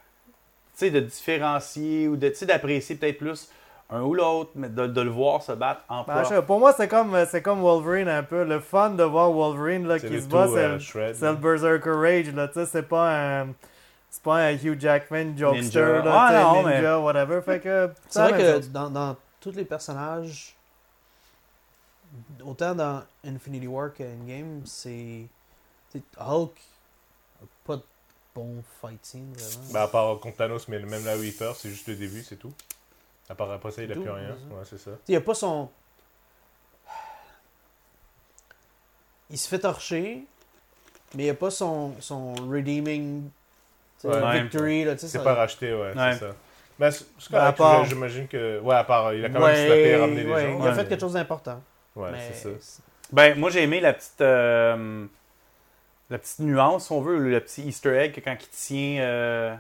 tu sais, de différencier ou de, tu sais, d'apprécier peut-être plus un ou l'autre, mais de, de le voir se battre en Ben, prof. pour moi, c'est comme, c'est comme Wolverine un peu. Le fun de voir Wolverine là, C'est qui se tout, bat, euh, c'est le- Shred. c'est le Berserker Rage. Là, tu sais, c'est pas un. C'est pas un Hugh Jackman jokester, Ninja. là, Ah, non, ninja, whatever. Fait que. C'est la vrai que dans, dans tous les personnages, autant dans Infinity War qu'Endgame, c'est. tu sais, Hulk a pas de bon fight scene vraiment. Ben, à part contre Thanos, mais même là où il perd, c'est juste le début, c'est tout. À part après ça, il n'a plus rien. Ouais, c'est ça. Il a pas son. Il se fait torcher, mais il a pas son, son redeeming Ouais. victory. Là, tu sais, C'est ça- pas racheté, ouais, Ouais. c'est ça. Ben, c'est c'est Ben, part- j'imagine que. Ouais, à part, il a quand même et ramené les ouais, gens. Il a Ouais. fait quelque chose d'important. Ouais, mais c'est ça. Ben, moi, j'ai aimé la petite, euh, la petite nuance, si on veut, le petit Easter egg que quand il tient. euh,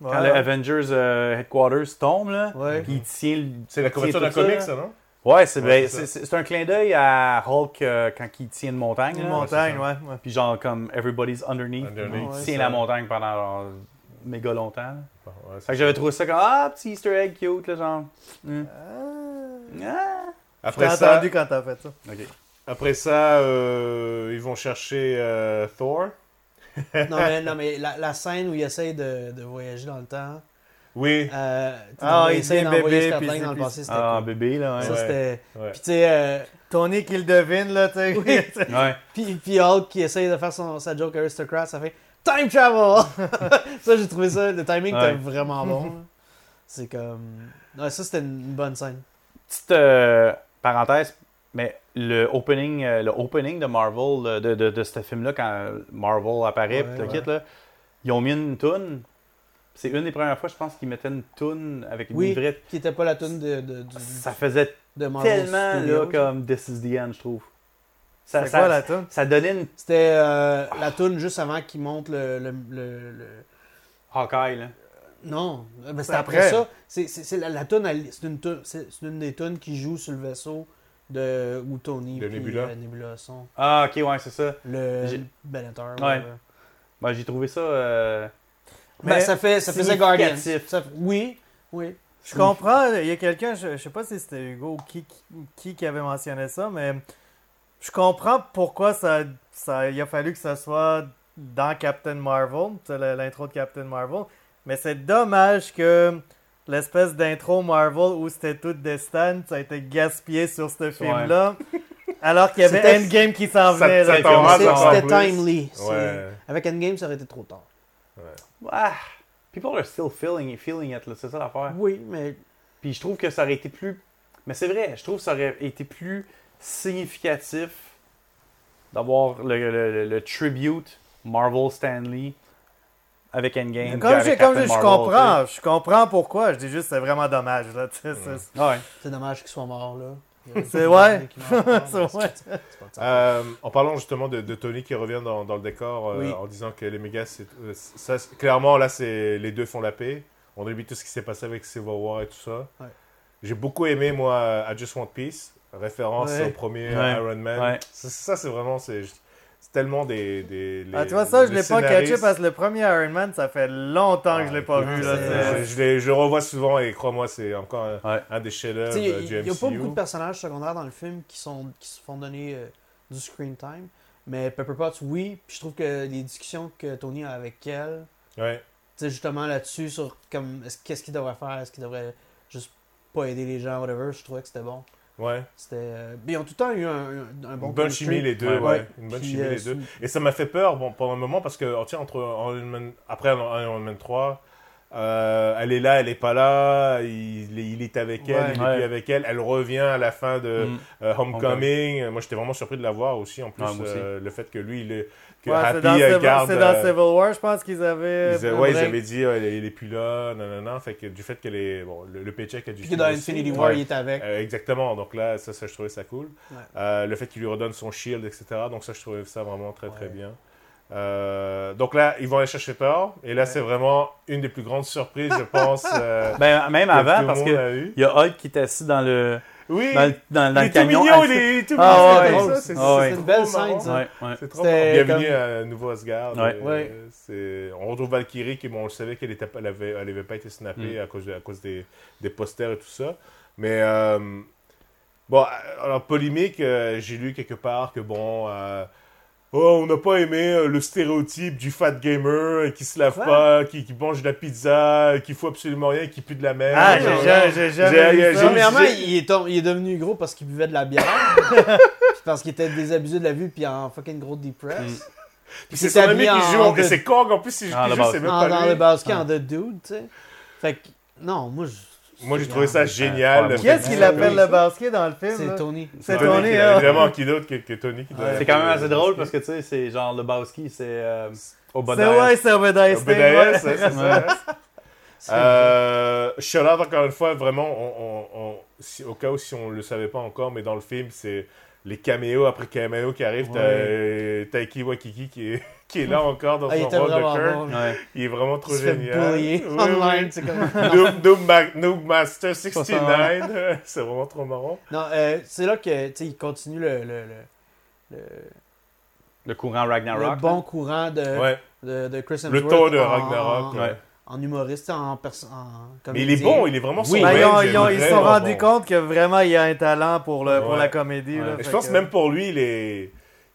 Ouais. Quand le Avengers euh, Headquarters tombe, là, Ouais. puis il tient. le- C'est la couverture d'un tout ça, comic, là. ça, non? Ouais, c'est Ouais, ben, un clin d'œil à Hulk euh, quand il tient une montagne. Une là. montagne, Ouais. Puis genre comme Everybody's Underneath. Underneath, il ouais, tient la montagne pendant genre, méga longtemps. Bon, Fait que j'avais trouvé ça comme Ah, petit Easter egg cute, là, genre. Hmm. Ah. Ah. Après J'ai ça, entendu quand t'as fait ça. Après ça euh, ils vont chercher euh, Thor. Non, mais, non, mais la, la scène où il essaye de, de voyager dans le temps. Oui, Euh, tu sais, Ah, il essaye d'envoyer c'est- dans le passé, c'était Ah, cool. bébé, là, ouais. Ça, c'était. ouais. Puis tu sais, euh, Tony qui le devine, là, tu sais. Oui. Ouais. puis, puis Hulk qui essaye de faire son, sa joke aristocrat, ça fait Time travel! ça, j'ai trouvé ça, le timing Ouais. était vraiment bon. C'est comme. Ouais, ça, c'était une bonne scène. Petite euh, parenthèse, mais le opening, euh, le opening de Marvel, euh, de, de, de ce film-là, quand Marvel apparaît, Ouais, pis le ouais. kit, là, ils ont mis une toune. C'est une des premières fois, je pense, qu'ils mettaient une toune avec une Oui. vraie. Qui était pas la tune de, de, du- Ça faisait de Marvel tellement Studios. là, comme This is the End, je trouve. Ça, quoi la tune? ça donnait une C'était euh, la tune juste avant qu'il monte le, le, le- le- Hawkeye, là. Non, ben, C'est après, après. ça. C'est, la, la c'est une, tune- c'est, c'est une des tunes qui joue sur le vaisseau de où Tony De puis, Nebula. euh, Nebula sont. Ah, ok, ouais, c'est ça. Le Benetter. Ouais. Ben, j'ai trouvé ça. euh, Ben, Mais ça fait ça faisait Guardians. Ça- oui, oui. Je comprends, il y a quelqu'un, je, je sais pas si c'était Hugo ou qui, qui qui avait mentionné ça, mais je comprends pourquoi ça, ça il a fallu que ça soit dans Captain Marvel, l'intro de Captain Marvel, mais c'est dommage que l'espèce d'intro Marvel où c'était tout des stands, ça a été gaspillé sur ce film-là, alors qu'il y avait Endgame qui s'en venait. C'était timely. Ouais. Avec Endgame, ça aurait été trop tard. Ah, people are still feeling, feeling it, là, c'est ça l'affaire. Oui, mais Puis je trouve que ça aurait été plus. Mais c'est vrai, je trouve que ça aurait été plus significatif d'avoir le, le- le- le tribute Marvel Stanley avec Endgame. Comme, je, comme je, Marvel, comprends, je comprends pourquoi, je dis juste c'est vraiment dommage. Là, sais, c'est-. Ouais. dommage qu'il soit mort là. C'est ouais. Euh, en parlant justement de, de Tony qui revient dans, dans le décor euh, Oui. en disant que les mégas, c'est, euh, ça, c'est- clairement là, c'est les deux font la paix. On oublie tout ce qui s'est passé avec Civil War et tout ça. Ouais. J'ai beaucoup aimé moi I Just Want Peace, référence Ouais. au premier Ouais. Iron Man. Ouais. Ça, ça, c'est vraiment c'est, c'est tellement des, des les- Ah, tu vois, ça, je l'ai pas catché parce que le premier Iron Man, ça fait longtemps que je l'ai pas écoute, vu. Là, je, l'ai- je le revois souvent et crois-moi, c'est encore un, Ouais. un des chefs-d'œuvre euh, Il du n'y a pas beaucoup de personnages secondaires dans le film qui, sont, qui se font donner euh, du screen time. Mais Pepper Potts, oui. Puis je trouve que les discussions que Tony a avec elle, Ouais. justement là-dessus, sur comme qu'est-ce qu'il devrait faire, est-ce qu'il devrait juste pas aider les gens, whatever, je trouvais que c'était bon. Ouais. C'était, euh, mais ils ont tout le temps eu un, un- un bon une bonne chimie les deux, Ouais. ouais. Une bonne Puis, chimie euh, les deux. Et ça m'a fait peur bon, pendant un moment parce que, oh, tiens, entre Iron Man- après Iron Man 3, euh, elle est là, elle est pas là, il, il est avec elle, Ouais. il est Ouais. plus avec elle, elle revient à la fin de Mm. euh, Homecoming. Moi, j'étais vraiment surpris de la voir aussi, en plus, Ouais, moi aussi. euh, le fait que lui, il est, que Ouais, c'est Happy dans, Civil, garde... c'est dans euh, Civil War, je pense qu'ils avaient. ils, avaient- un ouais, ils avaient dit, euh, il est- est plus là, non, non, non. Fait que du fait que les, bon, le, le paycheck a dû Puis dans aussi. Infinity Ouais. War, il était avec. Euh, exactement, donc là, ça, ça, je trouvais ça cool. Ouais. Euh, le fait qu'il lui redonne son shield, etc. Donc ça, je trouvais ça vraiment très, très bien. Euh, donc là, ils vont aller chercher Thor. Et là, c'est vraiment une des plus grandes surprises, je pense. euh, Ben, même que avant, le parce monde que a eu. il y a Hulk qui est assis dans le, Oui, dans le, dans, dans il le est tout camion. mignon, il est tout Ah, mignon. ouais. c'est- Ah, ouais. c'est C'est une belle scène, ça. Ouais, ouais. C'est trop. Bienvenue comme- à Nouveau Asgard. Ouais. Euh, On retrouve Valkyrie qui, bon, on le savait qu'elle pas- elle avait, elle avait pas été snappée Mm. à cause, de- à cause des, des posters et tout ça. Mais euh, bon, alors polémique, euh, j'ai lu quelque part que bon, euh, oh, on n'a pas aimé euh, le stéréotype du fat gamer qui se lave pas, qui, qui mange de la pizza, qui fout absolument rien, qui pue de la merde. Ah, j'ai jamais. Premièrement, j'ai- il est, il est devenu gros parce qu'il buvait de la bière. puis parce qu'il était désabusé de la vue puis en fucking gros depress. Mm. Puis c'est son ami qui joue, en et de- c'est Kong en plus, il Ah, joue, c'est même pas dans lui. le basket, Ah. en de dude, tu sais. Fait que, non, moi, je. Moi, j'ai trouvé ça génial. Ouais, le Qui est-ce fait qu'il que- appelle le basket dans le film? C'est? Tony. C'est Tony, Tony, qui- hein. Évidemment, qui d'autre que, que Tony qui C'est quand même assez drôle parce que tu sais, c'est genre Lebowski, c'est euh, C'est Obadiah. ouais, c'est Obadiah Obadiah, ouais. c'est c'est ça. Euh, encore une fois, vraiment, on, on- on- si- au cas où si on le savait pas encore, mais dans le film, c'est les caméos après caméos qui arrivent. T'as euh, Taiki Wakiki qui est, qui est là encore dans Ah, il son rôle de Kirk. bon. Ouais. Il est vraiment trop Il génial. Oui, online, oui. c'est comme... Noob, Noob Ma- Noob Master 69, c'est vraiment trop marrant. Non, euh, c'est là que, il continue le, le, le, le, Le courant le Ragnarok. bon courant de, Ouais, de, de Chris Hemsworth. le tour de Ragnarok. En, ouais. en humoriste, en, perso- en Mais il est bon, il est vraiment Oui. Ben, ils ont- se sont rendus bon. compte que vraiment il y a un talent pour, le, pour la comédie. Ouais. là, Et je pense que- même pour lui, il est,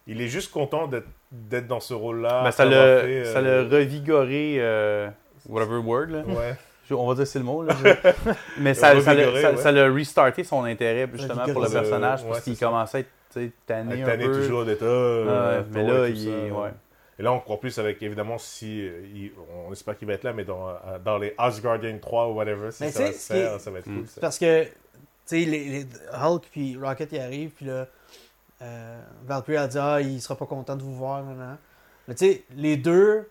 il est juste content d'être, d'être dans ce rôle-là. Ben, ça l'a fait, ça euh, l'a revigoré, euh, whatever word, là. Ouais. On va dire c'est le mot, là. je- Mais ça ça l'a ouais. restarté son intérêt, justement, pour le personnage, Ouais, parce qu'il ça. commençait à être tanné un Tanné peu. toujours d'être. Ouais, euh, mais là, il ça, est. Ouais. Et là, encore plus avec, évidemment, si. euh, il- on espère qu'il va être là, mais dans, dans les Asgardian 3 ou whatever, si Mais ça va se faire, ça va être Mm. cool. Parce que, tu sais, les, les Hulk puis Rocket, ils arrivent, puis là, euh, Valkyrie a dit Ah, il sera pas content de vous voir. nan, nan. Mais tu sais, les deux,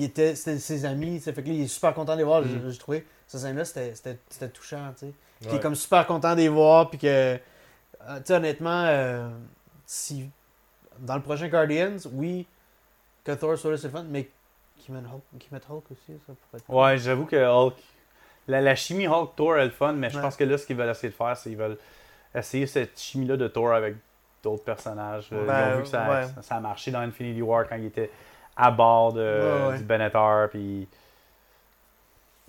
étaient, c'était ses amis. Fait que là, il est super content de les voir. Mm. J'ai- trouvé cette scène-là, c'était, touchant. tu sais. Puis il est comme super content de les voir. Puis que, euh, tu sais, honnêtement, euh, si dans le prochain Guardians, oui, que Thor soit là, c'est le fun, mais qu'ils mettent Hulk, mettent Hulk aussi, ça pourrait être. Ouais, j'avoue que Hulk. La, la chimie Hulk-Thor est le fun, mais je pense que là, ce qu'ils veulent essayer de faire, c'est qu'ils veulent essayer cette chimie-là de Thor avec d'autres personnages. Euh, Ben, ils ont vu que ça, ouais. ça, ça a marché dans Infinity War quand il était à bord de, Ouais, ouais. du Benetar. Puis...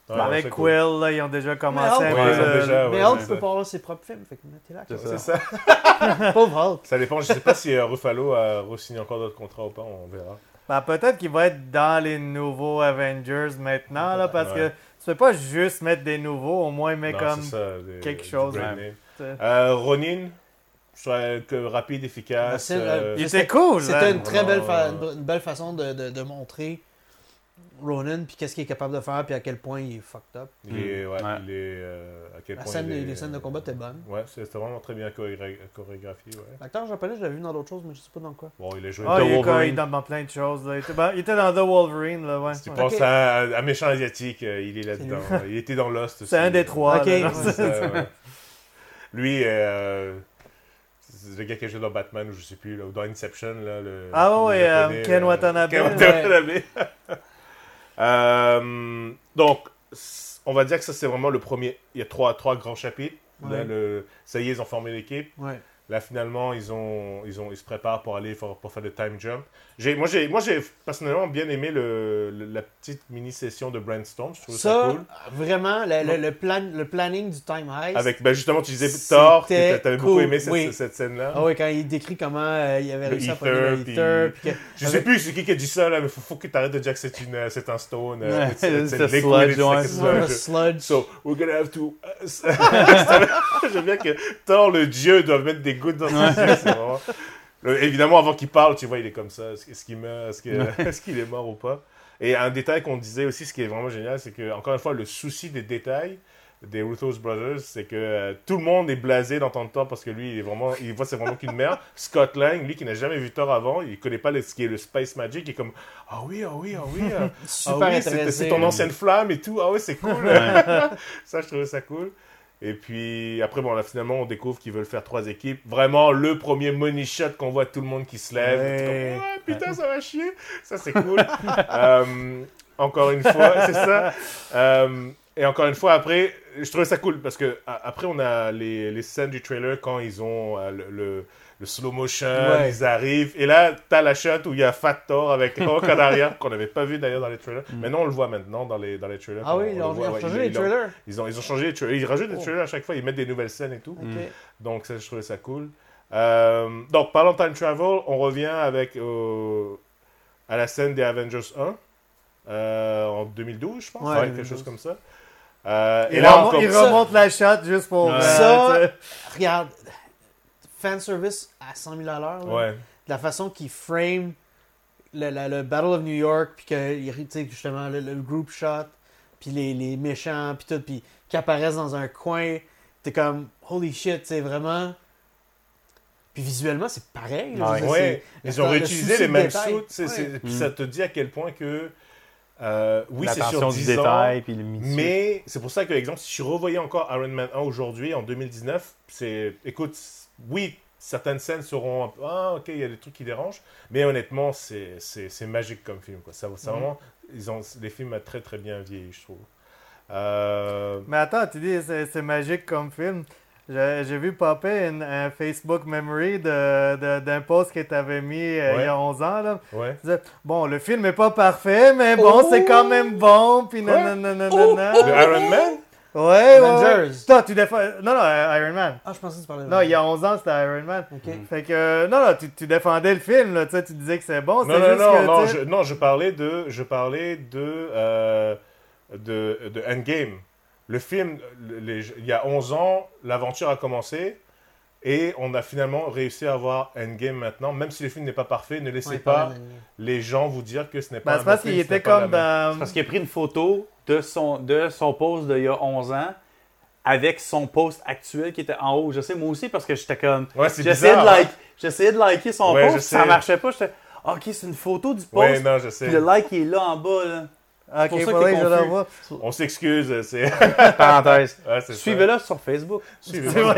Ouais, Avec cool. Quill, là, ils ont déjà commencé Hulk, Ouais, le- déjà- mais ouais, Hulk c'est peut ça. pas avoir ses propres films, fait que mettez-la. C'est. C'est ça. Pauvre Hulk. Ça dépend. Je sais pas si euh, Ruffalo a re-signé encore d'autres contrats ou pas. On verra. Ben, peut-être qu'il va être dans les nouveaux Avengers maintenant, là, parce Ouais. que tu peux pas juste mettre des nouveaux, au moins, mais Non, comme. ça, des- quelque du chose. Euh, Ronin, je trouvais que rapide, efficace. Scène, euh, Il était cool, C'était là. une très belle, fa- Ouais. une belle façon de, de, de montrer Ronan, puis qu'est-ce qu'il est capable de faire, puis à quel point il est fucked up. il est, ouais, Ouais. il est, euh, à quel La point scène, il est, les scènes de combat étaient bonnes. Ouais, c'était vraiment très bien chorégra- chorégraphié. Ouais. L'acteur japonais, je l'avais vu dans d'autres choses, mais je sais pas dans quoi. Bon, il a joué Ah, dans il est Wolverine. quoi, il est dans, dans plein de choses. Là. Il, était, ben, il était dans The Wolverine, là, ouais. Si tu Ouais. penses à un méchant asiatique, euh, il est là-dedans. il était dans Lost aussi. C'est un des trois. Ok. là, non, C'est ça, ouais. Lui, euh, c'est le gars qui a joué dans Batman, ou je sais plus, là, ou dans Inception. Là, le, Ah ouais, le ouais, euh, japonais, Ken Watanabe. Ken Watanabe. Euh, donc, on va dire que ça, c'est vraiment le premier. Il y a trois, trois grands chapitres. Là, Ouais. le, ça y est, ils ont formé l'équipe. Ouais. Là, finalement, ils, ont, ils, ont, ils se préparent pour aller pour, pour faire le time jump. Moi, j'ai, moi, j'ai personnellement bien aimé le, le- la petite mini-session de Brainstorm. Je trouve ça, Ça, cool. vraiment, le, le, le plan, le planning du Time Heist. Avec, ben justement, tu disais Thor, tu avais beaucoup cool, aimé cette, oui. cette scène-là. Ah ouais, quand il décrit comment euh, il avait réussi à faire le Je sais plus c'est qui qui a dit ça, là, mais faut, faut que tu arrêtes de dire que c'est, une, euh, c'est un stone. euh, it's- it's sludge, it's ouais. sludge. Ouais, sludge. So, we're gonna have to. J'aime bien que Thor, le dieu, doit mettre des gouttes dans ses yeux. c'est vraiment- Le- évidemment, avant qu'il parle, tu vois, il est comme ça. Est-ce qu'il meurt? Est-ce est mort ou pas? Et un détail qu'on disait aussi, ce qui est vraiment génial, c'est que, encore une fois, le souci des détails des Ruthos Brothers, c'est que euh, tout le monde est blasé d'entendre Thor parce que lui, il est vraiment, il voit c'est vraiment qu'une merde. Scott Lang, lui qui n'a jamais vu Thor avant, il connaît pas le- ce qui est le Space Magic, il est comme ah oui, ah oui, ah oui, ah, Super ah oui, c'est ton ancienne flamme et tout, ah oui, c'est cool. ça, je trouvais ça cool. Et puis après, bon, là, finalement, on découvre qu'ils veulent faire trois équipes. Vraiment, le premier money shot qu'on voit tout le monde qui se lève. Ouais. Putain, ça va chier. Ça, c'est cool. Euh, encore une fois, c'est ça. Euh, et encore une fois, après, je trouvais ça cool parce que après, on a les, les scènes du trailer quand ils ont euh, le, le, le slow motion, Ouais. ils arrivent. Et là, t'as la shot où il y a Fat Thor avec Hulk en arrière, qu'on n'avait pas vu d'ailleurs dans les trailers. Maintenant, on le voit maintenant dans les, dans les trailers. Ah oui, On ont, voit, ils ouais, les ils ont- trailers. ils ont, ils ont changé les trailers. Ils rajoutent des Oh. trailers à chaque fois. Ils mettent des nouvelles scènes et tout. Donc, ça, je trouvais ça cool. Euh, donc, parlant de time travel, on revient avec euh, à la scène des Avengers 1 euh, en 2012, je pense. Ouais, Ouais, quelque 2012. chose comme ça. Euh, et Il, là, remonte, il ça- remonte la chatte juste pour. Ouais. Ça-. Regarde, fanservice à 100 000 à l'heure. La façon qu'il frame le, Battle of New York, puis que, justement, le, le group shot, puis les, les méchants, puis tout, puis qui apparaissent dans un coin, t'es comme, holy shit, c'est vraiment... Puis visuellement, c'est pareil. là, Ouais. dire, ils ont réutilisé les mêmes Ouais. Puis Mm. ça te dit à quel point que. Euh, oui, c'est sur L'attention 10 du ans. détail, puis le. Mais c'est pour ça que, exemple, si je revoyais encore Iron Man 1 aujourd'hui, en 2019, c'est. Écoute, oui, certaines scènes seront. un peu- Ah, ok, il y a des trucs qui dérangent. Mais honnêtement, c'est c'est- c'est magique comme film. Quoi. Ça, ça Mhm. vraiment. Ils ont, les films ont très très bien vieilli, je trouve. Euh, Mais attends, tu dis c'est magique comme film. J'ai vu popper une- un Facebook memory de- de- d'un post que tu avais mis euh, il y Ouais. a 11 ans. Là. ouais. Tu disais, bon, le film est pas parfait, mais bon, Oh! c'est quand même bon. Puis nanana. Le Iron Man? Ouais, ouais. Avengers. Toi, tu défends. Non, non, euh, Iron Man. Ah, je pensais que tu parlais de... Non, il y a 11 ans, c'était Iron Man. Ok. Fait que, euh, non, non, tu, tu défendais le film, là, tu sais, tu disais que c'est bon. Non, non, juste non, que, non, je, non, je parlais de, je parlais de, euh, de, de Endgame. Le film, les- il y a 11 ans, l'aventure a commencé et on a finalement réussi à avoir Endgame maintenant. Même si le film n'est pas parfait, ne laissez Ouais, pas les gens vous dire que ce n'est pas Ben, un parce qu'il était pas comme la même- dans. Parce qu'il a pris une photo de son, de son pose d'il y a 11 ans avec son post actuel qui était en haut. Je sais, moi aussi, parce que j'étais comme. Ouais, c'est J'essayais de, hein. like, j'essayais de liker son Ouais, post, ça marchait pas. J'étais, ok, c'est une photo du post. Ouais, non, je sais. Puis le like il est là en bas. Là. Ok, pour ça que je revoie. On s'excuse, c'est. Parenthèse. Ouais, c'est ça. Suivez-le sur Facebook ça. pour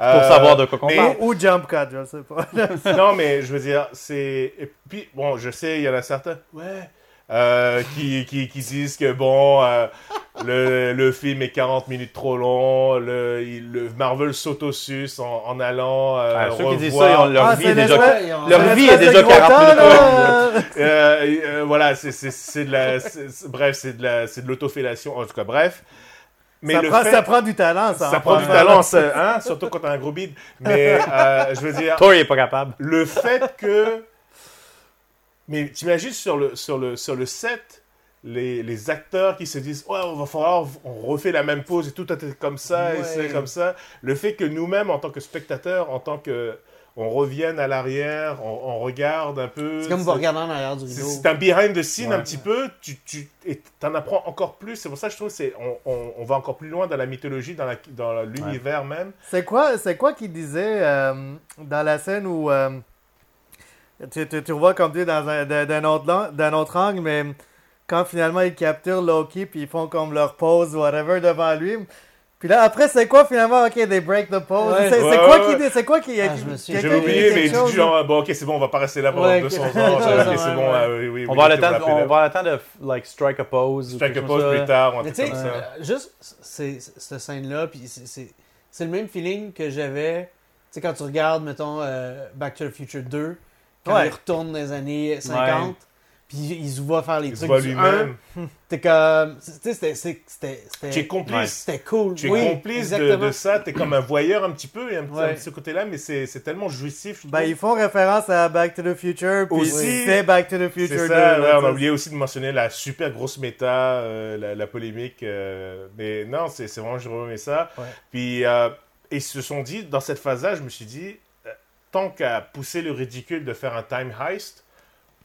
Euh, savoir de quoi qu'on mais- parle. Ou Jump Cut, je sais pas. non, mais je veux dire, c'est. Et puis, bon, je sais, il y en a certains. Ouais. Euh, qui, qui, qui disent que bon, euh, le, le film est 40 minutes trop long, le, il- le Marvel s'autosuce en, en allant euh, Ah, ceux qui disent revoir- ça, ils ont- leur Ah, vie est déjà. Leur vie est déjà gros 40 temps, minutes longue. Euh, euh, voilà, c'est c'est- c'est de la, c'est- c'est- bref, c'est de la, c'est de l'autofellation. En tout cas, bref. Mais ça, le prend, fait, ça prend du talent, ça. ça en prend du talent, ça, hein, surtout quand t'as un gros bide. Mais euh, je veux dire, Toi, il est pas capable. le fait que. Mais t'imagines sur le, sur, le, sur le set, les, les acteurs qui se disent Ouais, on va falloir, on refait la même pose et tout est comme ça, et c'est comme ça. Le fait que nous-mêmes, en tant que spectateurs, en tant que. On revienne à l'arrière, on, on regarde un peu. C'est comme vous regardez en arrière du rideau. c'est un behind the scene Ouais. un petit peu, tu, tu et t'en apprends encore plus. C'est pour ça que je trouve que c'est on, on, on va encore plus loin dans la mythologie, dans la- dans l'univers même. C'est quoi, c'est quoi qu'il disait euh, dans la scène où euh, tu, tu, tu revois comme tu dis dans un, d'un, autre, d'un autre angle, mais quand finalement ils capturent Loki puis ils font comme leur pose whatever devant lui. Puis là après c'est quoi finalement? Ok they break the pose. Ouais. C'est, c'est Ouais, quoi ouais, dit c'est quoi qu'il Ah, je me souviens. quelqu'un J'avais qui dit oublié, mais il dit chose, du genre, bon, ok, c'est bon, on va pas rester là pendant Ouais, 200 ans. ok. c'est bon, ouais. ah, oui, oui, On oui, va avoir le temps, on va temps de like strike a pose. ou Strike a ça. plus tard, on Mais va tu sais, comme ça. euh, juste c'est, cette scène-là, puis c'est, c'est, c'est le même feeling que j'avais, tu sais, quand tu regardes, mettons, euh, Back to the Future 2, quand Ouais. il retourne dans les années 50, puis il, il se voit faire les Il se trucs voit du lui-même. 1, t'es comme, tu sais, c'était, c'était, c'était, Tu es c'était, complice. c'était cool. Tu es oui, complice de, de ça, tu es comme un voyeur un petit peu, et un, petit- Ouais. un petit ce côté-là, mais c'est c'est tellement jouissif. je Ben, ils font référence à Back to the Future, puis Aussi. c'est Back to the Future 2. ça, ouais, on a oublié aussi de mentionner la super grosse méta, euh, la, la polémique. euh, mais non, c'est c'est vraiment, vraiment aimé ça. Ouais. Puis, euh, et ils se sont dit, dans cette phase-là, je me suis dit, tant qu'à pousser le ridicule de faire un time heist,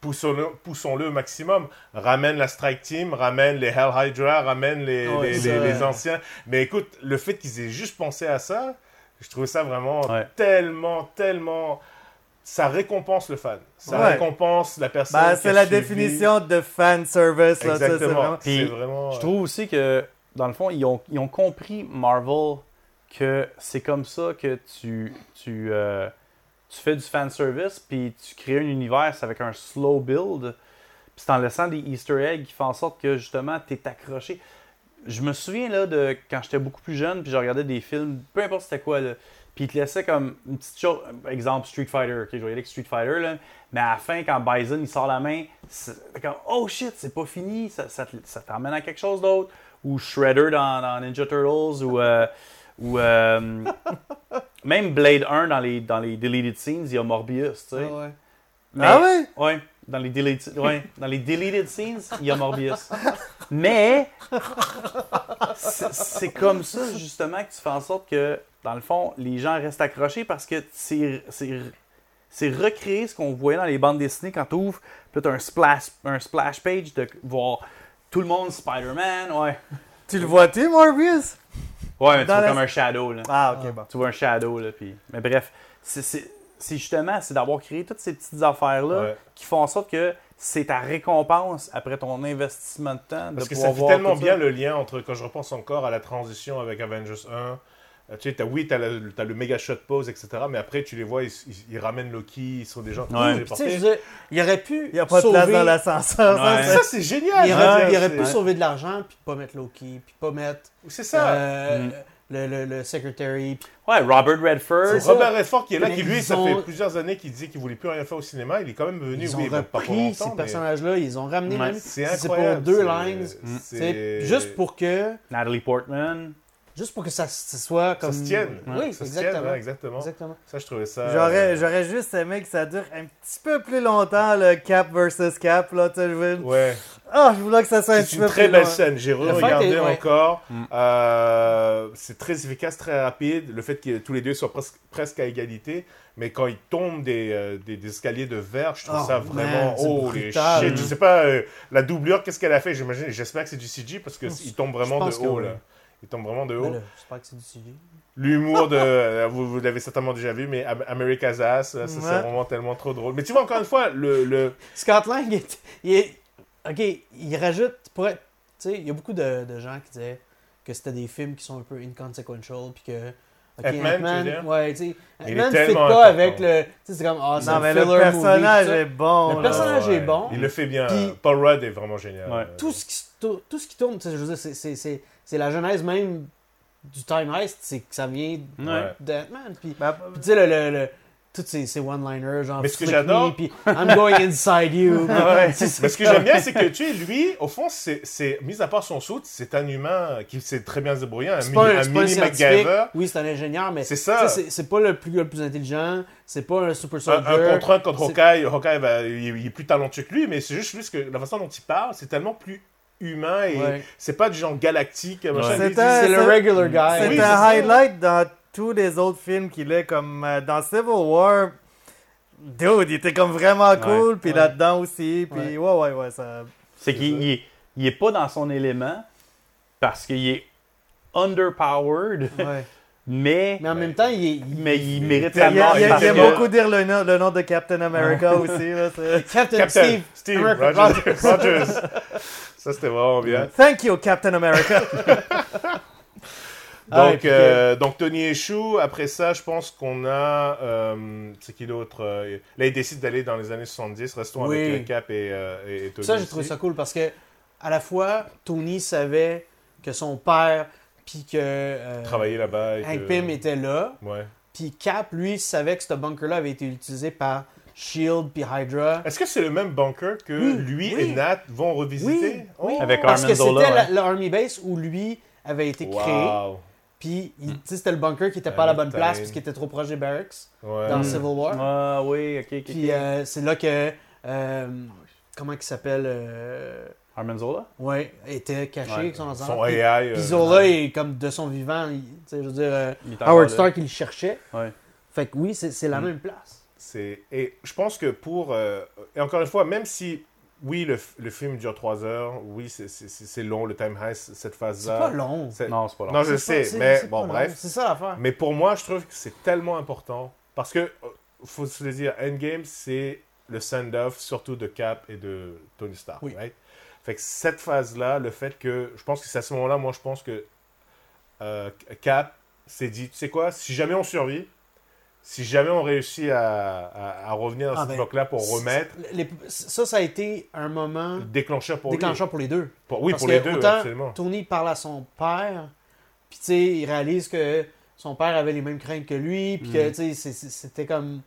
poussons-le poussons au maximum. Ramène la Strike Team, ramène les Hell Hydra, ramène les, les, ça, les- les ouais. anciens. Mais écoute, le fait qu'ils aient juste pensé à ça, je trouvais ça vraiment Ouais. tellement, tellement... Ça récompense le fan. Ça Ouais. récompense la personne. Ben, qui c'est la suivi. définition de fan service. Là, ça, c'est Exactement. vraiment- Puis, vraiment. Je trouve aussi que, dans le fond, ils ont, ils ont compris, Marvel, que c'est comme ça que tu, tu, euh, tu fais du fanservice, puis tu crées un univers avec un slow build, puis c'est en laissant des easter eggs qui font en sorte que, justement, tu es accroché. Je me souviens, là, de quand j'étais beaucoup plus jeune, puis je regardais des films, peu importe c'était quoi, là, puis ils te laissaient comme une petite chose, exemple Street Fighter, ok, je voyais avec Street Fighter, là, mais à la fin, quand Bison il sort la main, c'est comme oh shit, c'est pas fini, ça t'emmène à quelque chose d'autre. Ou Shredder dans, dans Ninja Turtles, ou, euh, ou euh, même Blade 1 dans les, dans les deleted scenes, il y a Morbius, tu sais. Ah ouais. Mais- Ah ouais? Ouais, dans les deleted, ouais, dans les deleted scenes, il y a Morbius. Mais c'est comme ça justement que tu fais en sorte que dans le fond, les gens restent accrochés parce que c'est c'est c'est recréer ce qu'on voyait dans les bandes dessinées quand tu ouvres, puis tu as un splash un splash page de voir tout le monde Spider-Man, ouais. Tu le vois-tu, Morbius? Ouais, mais tu vois la- comme un shadow là. Ah, ok, bon. Tu vois un shadow là puis mais bref, c'est- justement c'est d'avoir créé toutes ces petites affaires là Ouais. qui font en sorte que c'est ta récompense après ton investissement de temps. de Parce que pouvoir ça fait tellement bien ça. le lien entre, quand je repense encore à la transition avec Avengers 1, euh, tu sais, t'as- oui, t'as le, méga shot pause, etc. Mais après, tu les vois, ils, ils- ils ramènent Loki, ils sont des gens qui Ouais. tu dire, il aurait pu Il n'y a pas de sauver, place dans l'ascenseur. ça, Ouais. c'est- Ça, c'est génial! il aurait, il aurait pu sauver de l'argent puis pas mettre Loki puis pas mettre C'est ça! euh, Mm. le, le, le secretary puis- Ouais, Robert Redford. Robert Redford qui est là, qui lui, ça ont- fait plusieurs années qu'il dit qu'il voulait plus rien faire au cinéma. Il est quand même venu, ils ont oui, pour repris ces mais personnages-là ils ont ramené Ouais. même C'est si c'est pour incroyable. deux lines juste pour que Natalie Portman. Juste pour que ça, ça soit Ça comme se tienne. oui Ça se exactement tienne, ouais, exactement. exactement Ça, je trouvais ça. J'aurais, euh, j'aurais juste aimé que ça dure un petit peu plus longtemps, le Cap versus Cap. Là, tu veux... Ouais. Ah, je voulais que ça soit un C'est petit une peu très plus belle long. scène. J'ai regardé est- ouais. encore. Mm. Euh, c'est très efficace, très rapide. Le fait que tous les deux soient presque, presque à égalité. Mais quand ils tombent des, euh, des, des escaliers de verre, je trouve Oh, ça man, vraiment. c'est Oh, les shit. Je sais pas, euh, la doublure, qu'est-ce qu'elle a fait? J'imagine, j'espère que c'est du CG parce qu'ils tombent vraiment de que haut. oui. Il tombe vraiment de haut. J'espère que c'est du CG. L'humour de. euh, vous vous l'avez certainement déjà vu, mais Am- America's Ass, ça, c'est Ouais. vraiment tellement trop drôle. Mais tu vois, encore une fois, le. le Scott Lang, il est, il est- Ok, il rajoute. Pour être- tu sais, il y a beaucoup de, de gens qui disaient que c'était des films qui sont un peu inconsequential, puis que. ok, Ant-Man, tu veux dire? ouais, tu sais. Ant-Man ne fit pas avec le. Tu sais, c'est comme. Ah, c'est mais filler le personnage movie, est bon. Le là. personnage- est ouais, bon. Il le fait bien. Puis- Paul Rudd est vraiment génial. Ouais. tout ce qui, tout, tout ce qui tourne, tu sais, je veux dire, c'est- c'est- la genèse même du Time Heist, c'est que ça vient Ouais. d'Ant-Man. Puis, Ben, puis tu sais, le, le, le- tous ces, ces one-liners, genre Mais ce que j'adore- me, puis I'm going inside you. Ouais. C'est- c'est Mais ce que j'aime bien, c'est que tu sais, lui, au fond, c'est, c'est mis à part son saut, c'est un humain qui sait très bien se débrouiller, un, C'est mini, pas un, un c'est pas un mini. MacGyver. Oui, c'est un ingénieur, mais C'est ça. c'est c'est pas le plus, le plus intelligent, c'est pas un super Un, soldier. un contre un contre Hawkeye, Hawkeye il, il est plus talentueux que lui, mais c'est juste, juste que la façon dont il parle, c'est tellement plus humain et Ouais. c'est pas du genre galactique. Ouais. C'est le regular guy. C'est Oui, un highlight dans tous les autres films qu'il est, comme euh, dans Civil War. Dude, il était comme vraiment cool, puis Ouais. là-dedans aussi, puis ouais, ouais, ouais, ça... C'est qu'il il est, il est pas dans son élément parce qu'il est underpowered, Ouais. mais, Mais en même temps, il est. il- mais il mérite Il, sa il, mort. il- il parce aime que- beaucoup dire le nom, le nom de Captain America aussi. Là, c'est- Captain, Captain Steve. Steve, America Rogers. Rogers. Ça, c'était vraiment bien. Thank you, Captain America. Ah, Donc, puis, euh, donc Tony échoue. Après ça, je pense qu'on a. euh, c'est qui d'autre euh, Là, il décide d'aller dans les années 70. Restons Oui. avec Cap et, euh, et- et Tony. Ça, j'ai trouvé ça cool parce que à la fois, Tony savait que son père, puis que Travailler là-bas. Hank que- Pym était là, Ouais. puis Cap, lui, savait que ce bunker-là avait été utilisé par Shield puis Hydra. Est-ce que c'est le même bunker que Oui, lui oui. et Nat vont revisiter? Oui, oui. Oh. Avec Parce que c'était la- l'Army Base où lui avait été créé, puis c'était le bunker qui était pas à la bonne place parce qu'il était trop proche des barracks Ouais. dans Mm. Civil War. Ah oui, ok, ok. Puis euh, c'est là que euh, comment il s'appelle euh, Armin Zola? Ouais, était caché Ouais. avec son enfant. Son Puis- AI. euh, Puis Zola est comme de son vivant. il- tu sais, je veux dire, euh, Howard là. Stark, il le cherchait. Ouais. Fait que oui, c'est c'est la Mm. même place. C'est et je pense que pour euh, et encore une fois, même si oui le, le film dure trois heures, oui c'est- c'est c'est- c'est long le time heist cette C'est phase-là. pas long. C'est- Non, c'est pas long. Non, je C'est pas- sais, c'est- mais c'est bon long. bref. C'est ça l'affaire. Mais pour moi, je trouve que c'est tellement important parce que euh, faut se le dire, Endgame c'est le send-off surtout de Cap et de Tony Stark, Oui. right? Fait que cette phase-là, le fait que je pense que c'est à ce moment-là, moi je pense que euh, Cap s'est dit, tu sais quoi, si jamais on survit, si jamais on réussit à, à- à revenir dans Ah cette ben, époque-là pour remettre, Les- ça, ça a été un moment déclencheur pour déclencheur pour les deux. Pour- oui, Parce pour que les deux, autant absolument. Tony parle à son père, puis tu sais, il réalise que son père avait les mêmes craintes que lui, puis Mm. que tu sais, c'était comme.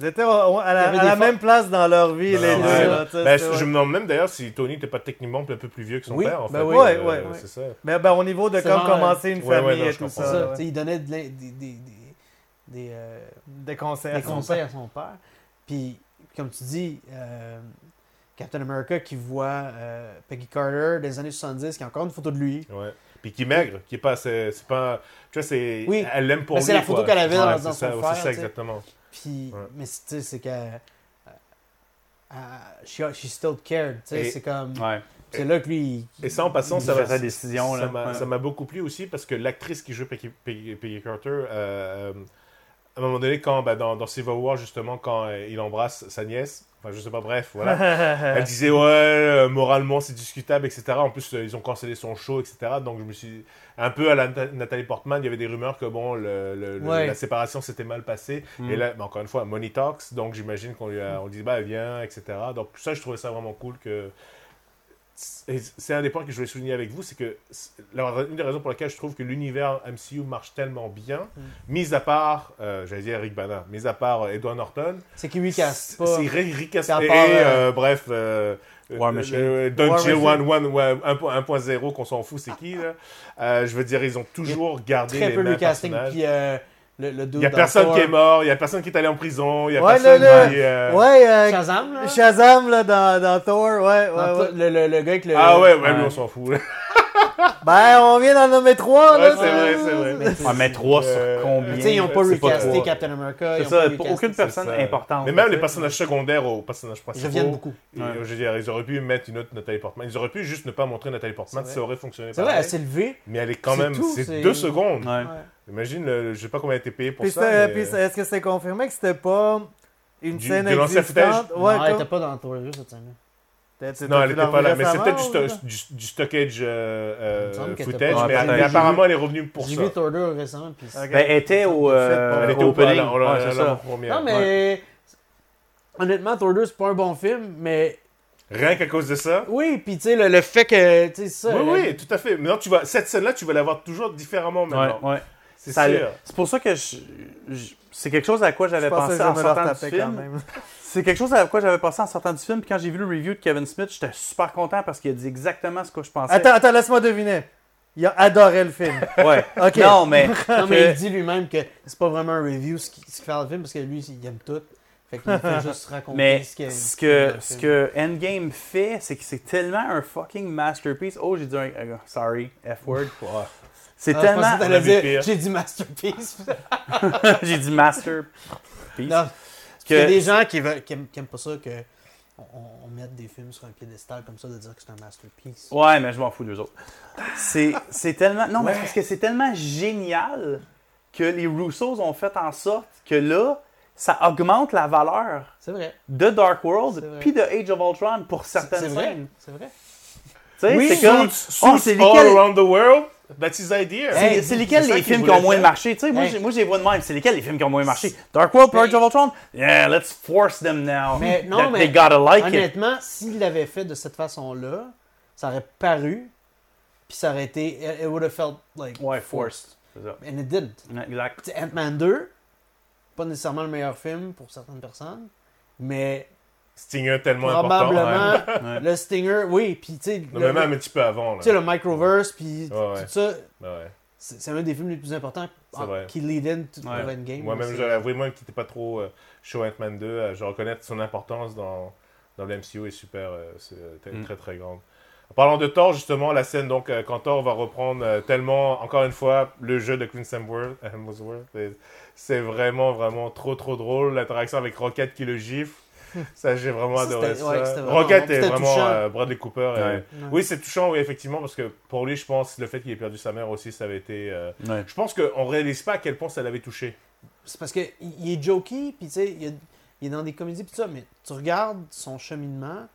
Ils étaient à la, à même place dans leur vie, Ben les ouais. deux. là, Ben, c'est- je ouais. me demande même d'ailleurs si Tony n'était pas techniquement un peu plus vieux que son Oui, père, en ben fait. oui. Ouais, Euh, ouais, ouais. C'est ça. Mais ben, au niveau de comme commencer une ouais, ouais, famille non, et tout ça. ouais. il donnait des, des, euh, Des conseils. des à son à son père. Puis, comme tu dis, euh, Captain America qui voit euh, Peggy Carter des années 70, qui a encore une photo de lui. Ouais. Puis qui est maigre, qui est pas, c'est c'est pas, tu vois, c'est, Oui. elle l'aime pour Ben, lui. c'est la photo qu'elle avait dans- Ouais, dans c'est son ça, frère, C'est ça exactement. Puis, Ouais. mais c'est- tu sais, c'est que. euh, she, she still cared. tu sais, Et- C'est comme. Ouais. C'est là que lui. Et ça, en passant, ça m'a sa décision, ça m'a- Ouais. beaucoup plu aussi parce que l'actrice qui joue Peggy, Peggy- Peggy Carter, euh, à un moment donné, quand bah, dans, dans Civil War, justement, quand euh, il embrasse sa nièce, enfin, je sais pas, bref, voilà. Elle disait, ouais, euh, moralement, c'est discutable, etc. En plus, euh, ils ont cancellé son show, etc. Donc, je me suis. Un peu à la Nat- Nathalie Portman, il y avait des rumeurs que, bon, le- le- le- Ouais. la séparation s'était mal passée. Mm. Et là, bah, encore une fois, Money Talks, donc j'imagine qu'on lui a, on dit, bah, viens, etc. Donc, ça, je trouvais ça vraiment cool que. Et C'est un des points que je voulais souligner avec vous, c'est que une des raisons pour lesquelles je trouve que l'univers MCU marche tellement bien, Mm. mis à part, euh, j'allais dire Rick Bana, mis à part euh, Edward Norton, C'est qu'il lui casse pas. c'est Rick Rick C'est à et, part, et, euh, euh, bref, euh, War Machine. Don War Jill Machine. 1, 1, ouais, 1.0 qu'on s'en fout, c'est qui là Euh, Je veux dire, ils ont toujours gardé Très les peu mêmes le casting. personnages. Puis euh, le, le dude Il y a personne Thor. qui est mort, il y a personne qui est allé en prison, il y a Ouais, personne le- qui. euh, Ouais, euh, Shazam, là? Shazam là, dans, dans Thor, ouais, ouais, Dans ouais. Le, le, le gars avec le. Ah ouais, ouais, lui Ouais. on s'en fout. Ben, on vient d'en nommer trois, Ouais, là. c'est vrai, c'est vrai. Mais Ah, mais trois Euh, sur combien? Tu sais, ils n'ont pas C'est pas recasté. Captain America. C'est ça, pour aucune personne importante. Mais même les personnages secondaires aux personnages principaux. Ils reviennent beaucoup. Ouais. euh, je veux dire, ils auraient pu mettre une autre Nathalie Portman. Ils auraient pu juste ne pas montrer Nathalie Portman, ça aurait fonctionné. C'est vrai, elle s'est levée. Mais elle est quand même, c'est- deux secondes. Ouais. Ouais. Imagine, le- je sais pas combien elle a été payée pour Puis, ça. c'était- mais- puis est-ce que c'est confirmé que c'était pas une Du- scène l'ancien existante? non, Ouais, elle n'était pas dans 2 cette scène-là. Non, elle vu n'était pas là. Mais c'est peut-être du, du, du stockage euh, euh, était footage, mais, Ouais, apparemment elle est revenue pour J'ai ça. vu Thor 2 récemment. Puis Ok. Ben, elle était au, euh, Elle était au opening. Ouais, première. Non, mais. Honnêtement, Thor 2, c'est pas un bon film, mais. Rien qu'à cause de ça. Oui, puis tu sais, le, le fait que. Ça. Oui, oui, tout à fait. Mais non, tu vas, cette scène-là, tu vas la voir toujours différemment maintenant. Ouais, ouais. C'est Ça- sûr. C'est pour ça que je- je- c'est quelque chose à quoi j'avais pensé que en sortant du film. C'est quelque chose à quoi j'avais pensé en sortant du film. Puis quand j'ai vu le review de Kevin Smith, j'étais super content parce qu'il a dit exactement ce que je pensais. Attends, attends, laisse-moi deviner. Il a adoré le film. Ouais. Ok. Non, mais. Non, mais il dit lui-même que c'est pas vraiment un review ce qu'il fait dans le film parce que lui, il aime tout. Fait qu'il fait juste raconter Mais ce qu'il ce que, ce que Endgame fait, c'est que c'est tellement un fucking masterpiece. Oh, j'ai dit un. sorry, F-word. C'est Ah, tellement. J'ai dit masterpiece. j'ai dit masterpiece. non. Il y a des gens qui, veulent, qui, aiment, qui aiment pas ça que on, on mette des films sur un piédestal comme ça de dire que c'est un masterpiece. Ouais, mais je m'en fous d'eux autres. C'est c'est tellement. Non, mais c'est parce que c'est tellement génial que les Russos ont fait en sorte que là, ça augmente la valeur C'est vrai. de Dark World C'est vrai. puis de Age of Ultron pour C'est certaines vrai. scènes. C'est vrai. Tu sais, Oui, c'est comme. Oh, c'est all around the world. That's his idea. c'est- Hey, c'est lesquels les films qui ont moins marché? Tu sais, moi, Hey. j'ai- moi, je les vois de même. C'est lesquels les films qui ont moins marché? Dark World, Age of Ultron? Yeah, let's force them now. Mais non, That mais They gotta like it. Honnêtement, s'il l'avait fait de cette façon-là, ça aurait paru, puis ça aurait été. It would have felt like. Ouais, forced. Ça. And it didn't. Exact. Ant-Man 2, pas nécessairement le meilleur film pour certaines personnes, mais Stinger tellement important. probablement Ouais. le Stinger, oui, puis tu sais, Non, le, mais même un petit peu avant. Tu sais, le Microverse, puis Ouais, ouais. tout ça, Ouais. c'est un des films les plus importants qui lead in to Ouais. to Endgame. Moi-même, j'aurais avoué moi qui n'étais pas trop euh, chaud Ant-Man 2. euh, je reconnais son importance dans, dans le MCU est super, euh, c'est euh, très, Mm. très très grande. En parlant de Thor, justement, la scène donc euh, quand Thor va reprendre euh, tellement, encore une fois, le jeu de Chris Hemsworth, c'est vraiment vraiment trop trop drôle l'interaction avec Rocket qui le gifle. Ça, j'ai vraiment Ça, adoré ouais, ça. vraiment Rocket est vraiment euh, Bradley Cooper. et- Ouais. Ouais. Oui, c'est touchant, oui, effectivement, parce que pour lui, je pense, le fait qu'il ait perdu sa mère aussi, ça avait été. euh, Ouais. Je pense qu'on réalise pas à quel point ça l'avait touché. C'est parce qu'il il est jokey, puis tu sais, il, il est dans des comédies, puis ça, mais tu regardes son cheminement,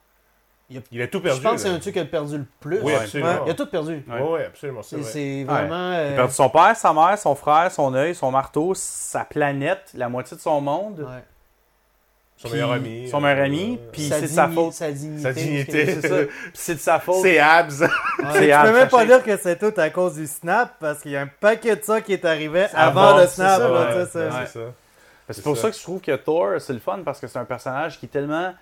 Il a tout perdu. je pense que c'est un truc qui a perdu le plus. Oui, Ouais. absolument. Il a tout perdu. Oui, ouais, absolument, c'est C'est vrai. c'est vraiment. Il euh, a perdu son père, sa mère, son frère, son œil, son marteau, sa planète, la moitié de son monde. ouais. Son Puis meilleur ami. Son meilleur ami, euh, puis Sa c'est de sa faute. Sa dignité. Sa dignité. C'est ça. Puis c'est de sa faute. C'est Abs. Ouais. C'est Tu à peux même pas dire que c'est tout à cause du snap parce qu'il y a un paquet de ça qui est arrivé Avant, le c'est snap. c'est- ça. Pour ça. ça que je trouve que Thor, c'est le fun parce que c'est un personnage qui est tellement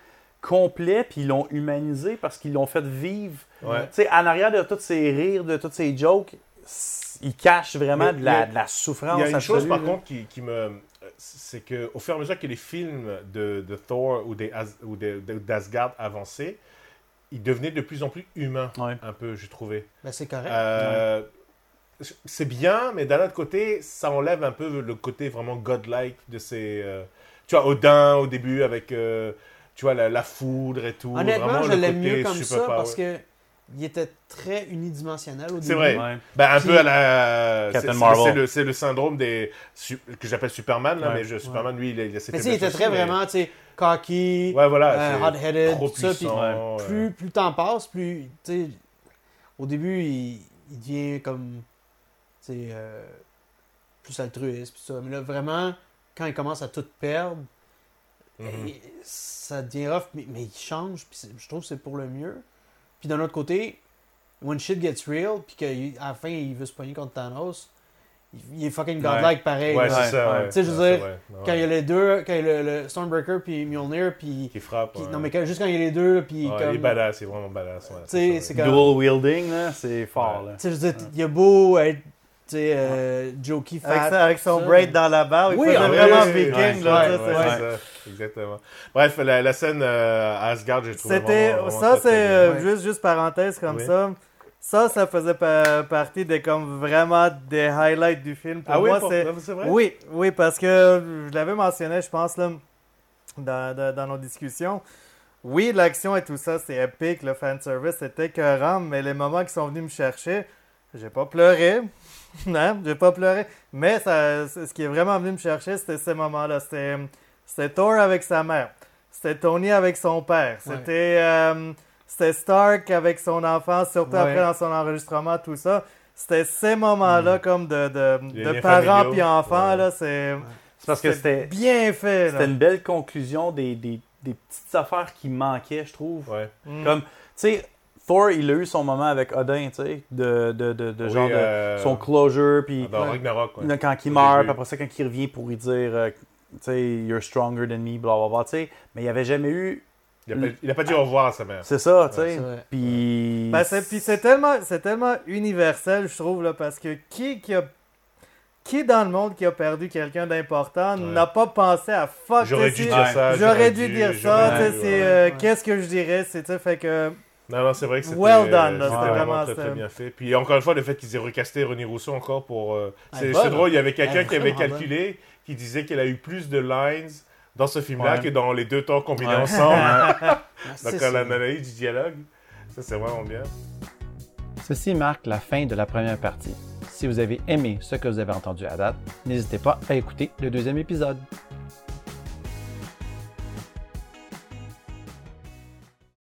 complet, puis ils l'ont humanisé parce qu'ils l'ont fait vivre. Ouais. Tu sais, en arrière de tous ces rires, de toutes ces jokes, il cache vraiment Mais- de, la, mais de la souffrance. Il y a une chose absolue, par là. contre qui, qui me. C'est que au fur et à mesure que les films de, de Thor ou des As- ou des- de- d'Asgard avançaient, ils devenaient de plus en plus humains, Ouais. un peu, j'ai trouvé. Ben, c'est correct. Euh, C'est bien, mais d'un autre côté, ça enlève un peu le côté vraiment godlike de ces. euh, tu vois, Odin au début avec. euh, tu vois, la, la foudre et tout. Honnêtement, vraiment je l'aime mieux comme super ça parce que il était très unidimensionnel au début. C'est vrai. Ouais. Ben, un Puis- peu à la. Captain Marvel. C'est le, c'est le syndrome des. su- que j'appelle Superman, là, Ouais. mais je, Superman, lui, il a, il a ses Mais tu sais, il était très mais- vraiment, tu sais, cocky, Ouais, voilà. euh, c'est hot-headed, trop tout ça. Puis puissant, plus, plus le temps passe, plus, tu sais, au début, il, il devient comme, tu sais, euh, plus altruiste, puis ça. Mais là, vraiment, quand il commence à tout perdre, mhm. et ça devient rough, mais, mais il change, puis je trouve que c'est pour le mieux. Puis d'un autre côté, when shit gets real, puis qu'à la fin, il veut se pogner contre Thanos, il, est fucking godlike pareil. Ouais, c'est ça. ouais. Tu sais, je veux dire, c'est. Quand il y a les deux, quand il y a le, le Stormbreaker puis Mjolnir, puis... Qui frappe. puis- ouais. Non, mais quand- juste quand il y a les deux, puis Ouais, comme... Il est badass, il est vraiment badass. ouais, Tu sais, c'est comme... Dual wielding, là, c'est fort. Ouais. Là. Tu sais, je veux dire, il y a beau être, tu sais, euh, jokey, Avec, ça, avec son braid dans la barbe, il Oui, faisait vraiment viking. là, Exactement. Bref, la, la scène euh, à Asgard, j'ai trouvé C'était vraiment, vraiment ça, c'est euh, juste juste parenthèse comme Oui. ça. Ça, ça faisait pa- partie des comme vraiment des highlights du film. Pour Ah oui, moi, pour- c'est c'est vrai? oui, oui, parce que je l'avais mentionné, je pense, là, dans, dans, dans nos discussions. Oui, l'action et tout ça, c'est épique, le fanservice, c'était écœurant, mais les moments qui sont venus me chercher, j'ai pas pleuré. non, j'ai pas pleuré. Mais ça, ce qui est vraiment venu me chercher, c'était ces moments-là. C'était, c'était Thor avec sa mère. C'était Tony avec son père. Ouais. Euh, c'était Stark avec son enfant, surtout Ouais. après dans son enregistrement, tout ça. C'était ces moments-là comme de, de, parents puis enfants, Ouais. c'est, C'est parce que c'était bien fait. c'était une belle conclusion des, des, des petites affaires qui manquaient, je trouve. Ouais. Mm. Comme, tu sais, Thor, il a eu son moment avec Odin, tu sais, de, de, de, de Oui, genre de euh, son closure, puis Dans Ouais. Ragnarok, ouais. quand il meurt, puis après ça, quand il revient pour lui dire, euh, you're stronger than me, blablabla, tu sais. Mais il n'y avait jamais eu. Il a, pas, dit au revoir à sa mère. C'est ça, tu sais. Puis. Ben, c'est, puis c'est tellement, c'est tellement universel, je trouve, là, parce que qui, qui a. Qui dans le monde qui a perdu quelqu'un d'important Ouais. n'a pas pensé à fuck J'aurais tu sais, dû dire ça. J'aurais dû dire ça, tu sais, c'est ouais. euh, Ouais. qu'est-ce que je dirais, c'est tu sais, fait que Non, non, c'est vrai que c'était Well done, là, vraiment, vraiment, très, très c'était- bien fait. Puis encore une fois, le fait qu'ils aient recasté René Rousseau encore pour... euh, Ah, c'est drôle, il y avait quelqu'un Ah, qui avait calculé, qui disait qu'il a eu plus de lines dans ce film-là Ouais. que dans les deux temps combinés Ouais. ensemble. Ah, Donc, ça. l'analyse du dialogue, ça c'est vraiment bien. Ceci marque la fin de la première partie. Si vous avez aimé ce que vous avez entendu à date, n'hésitez pas à écouter le deuxième épisode.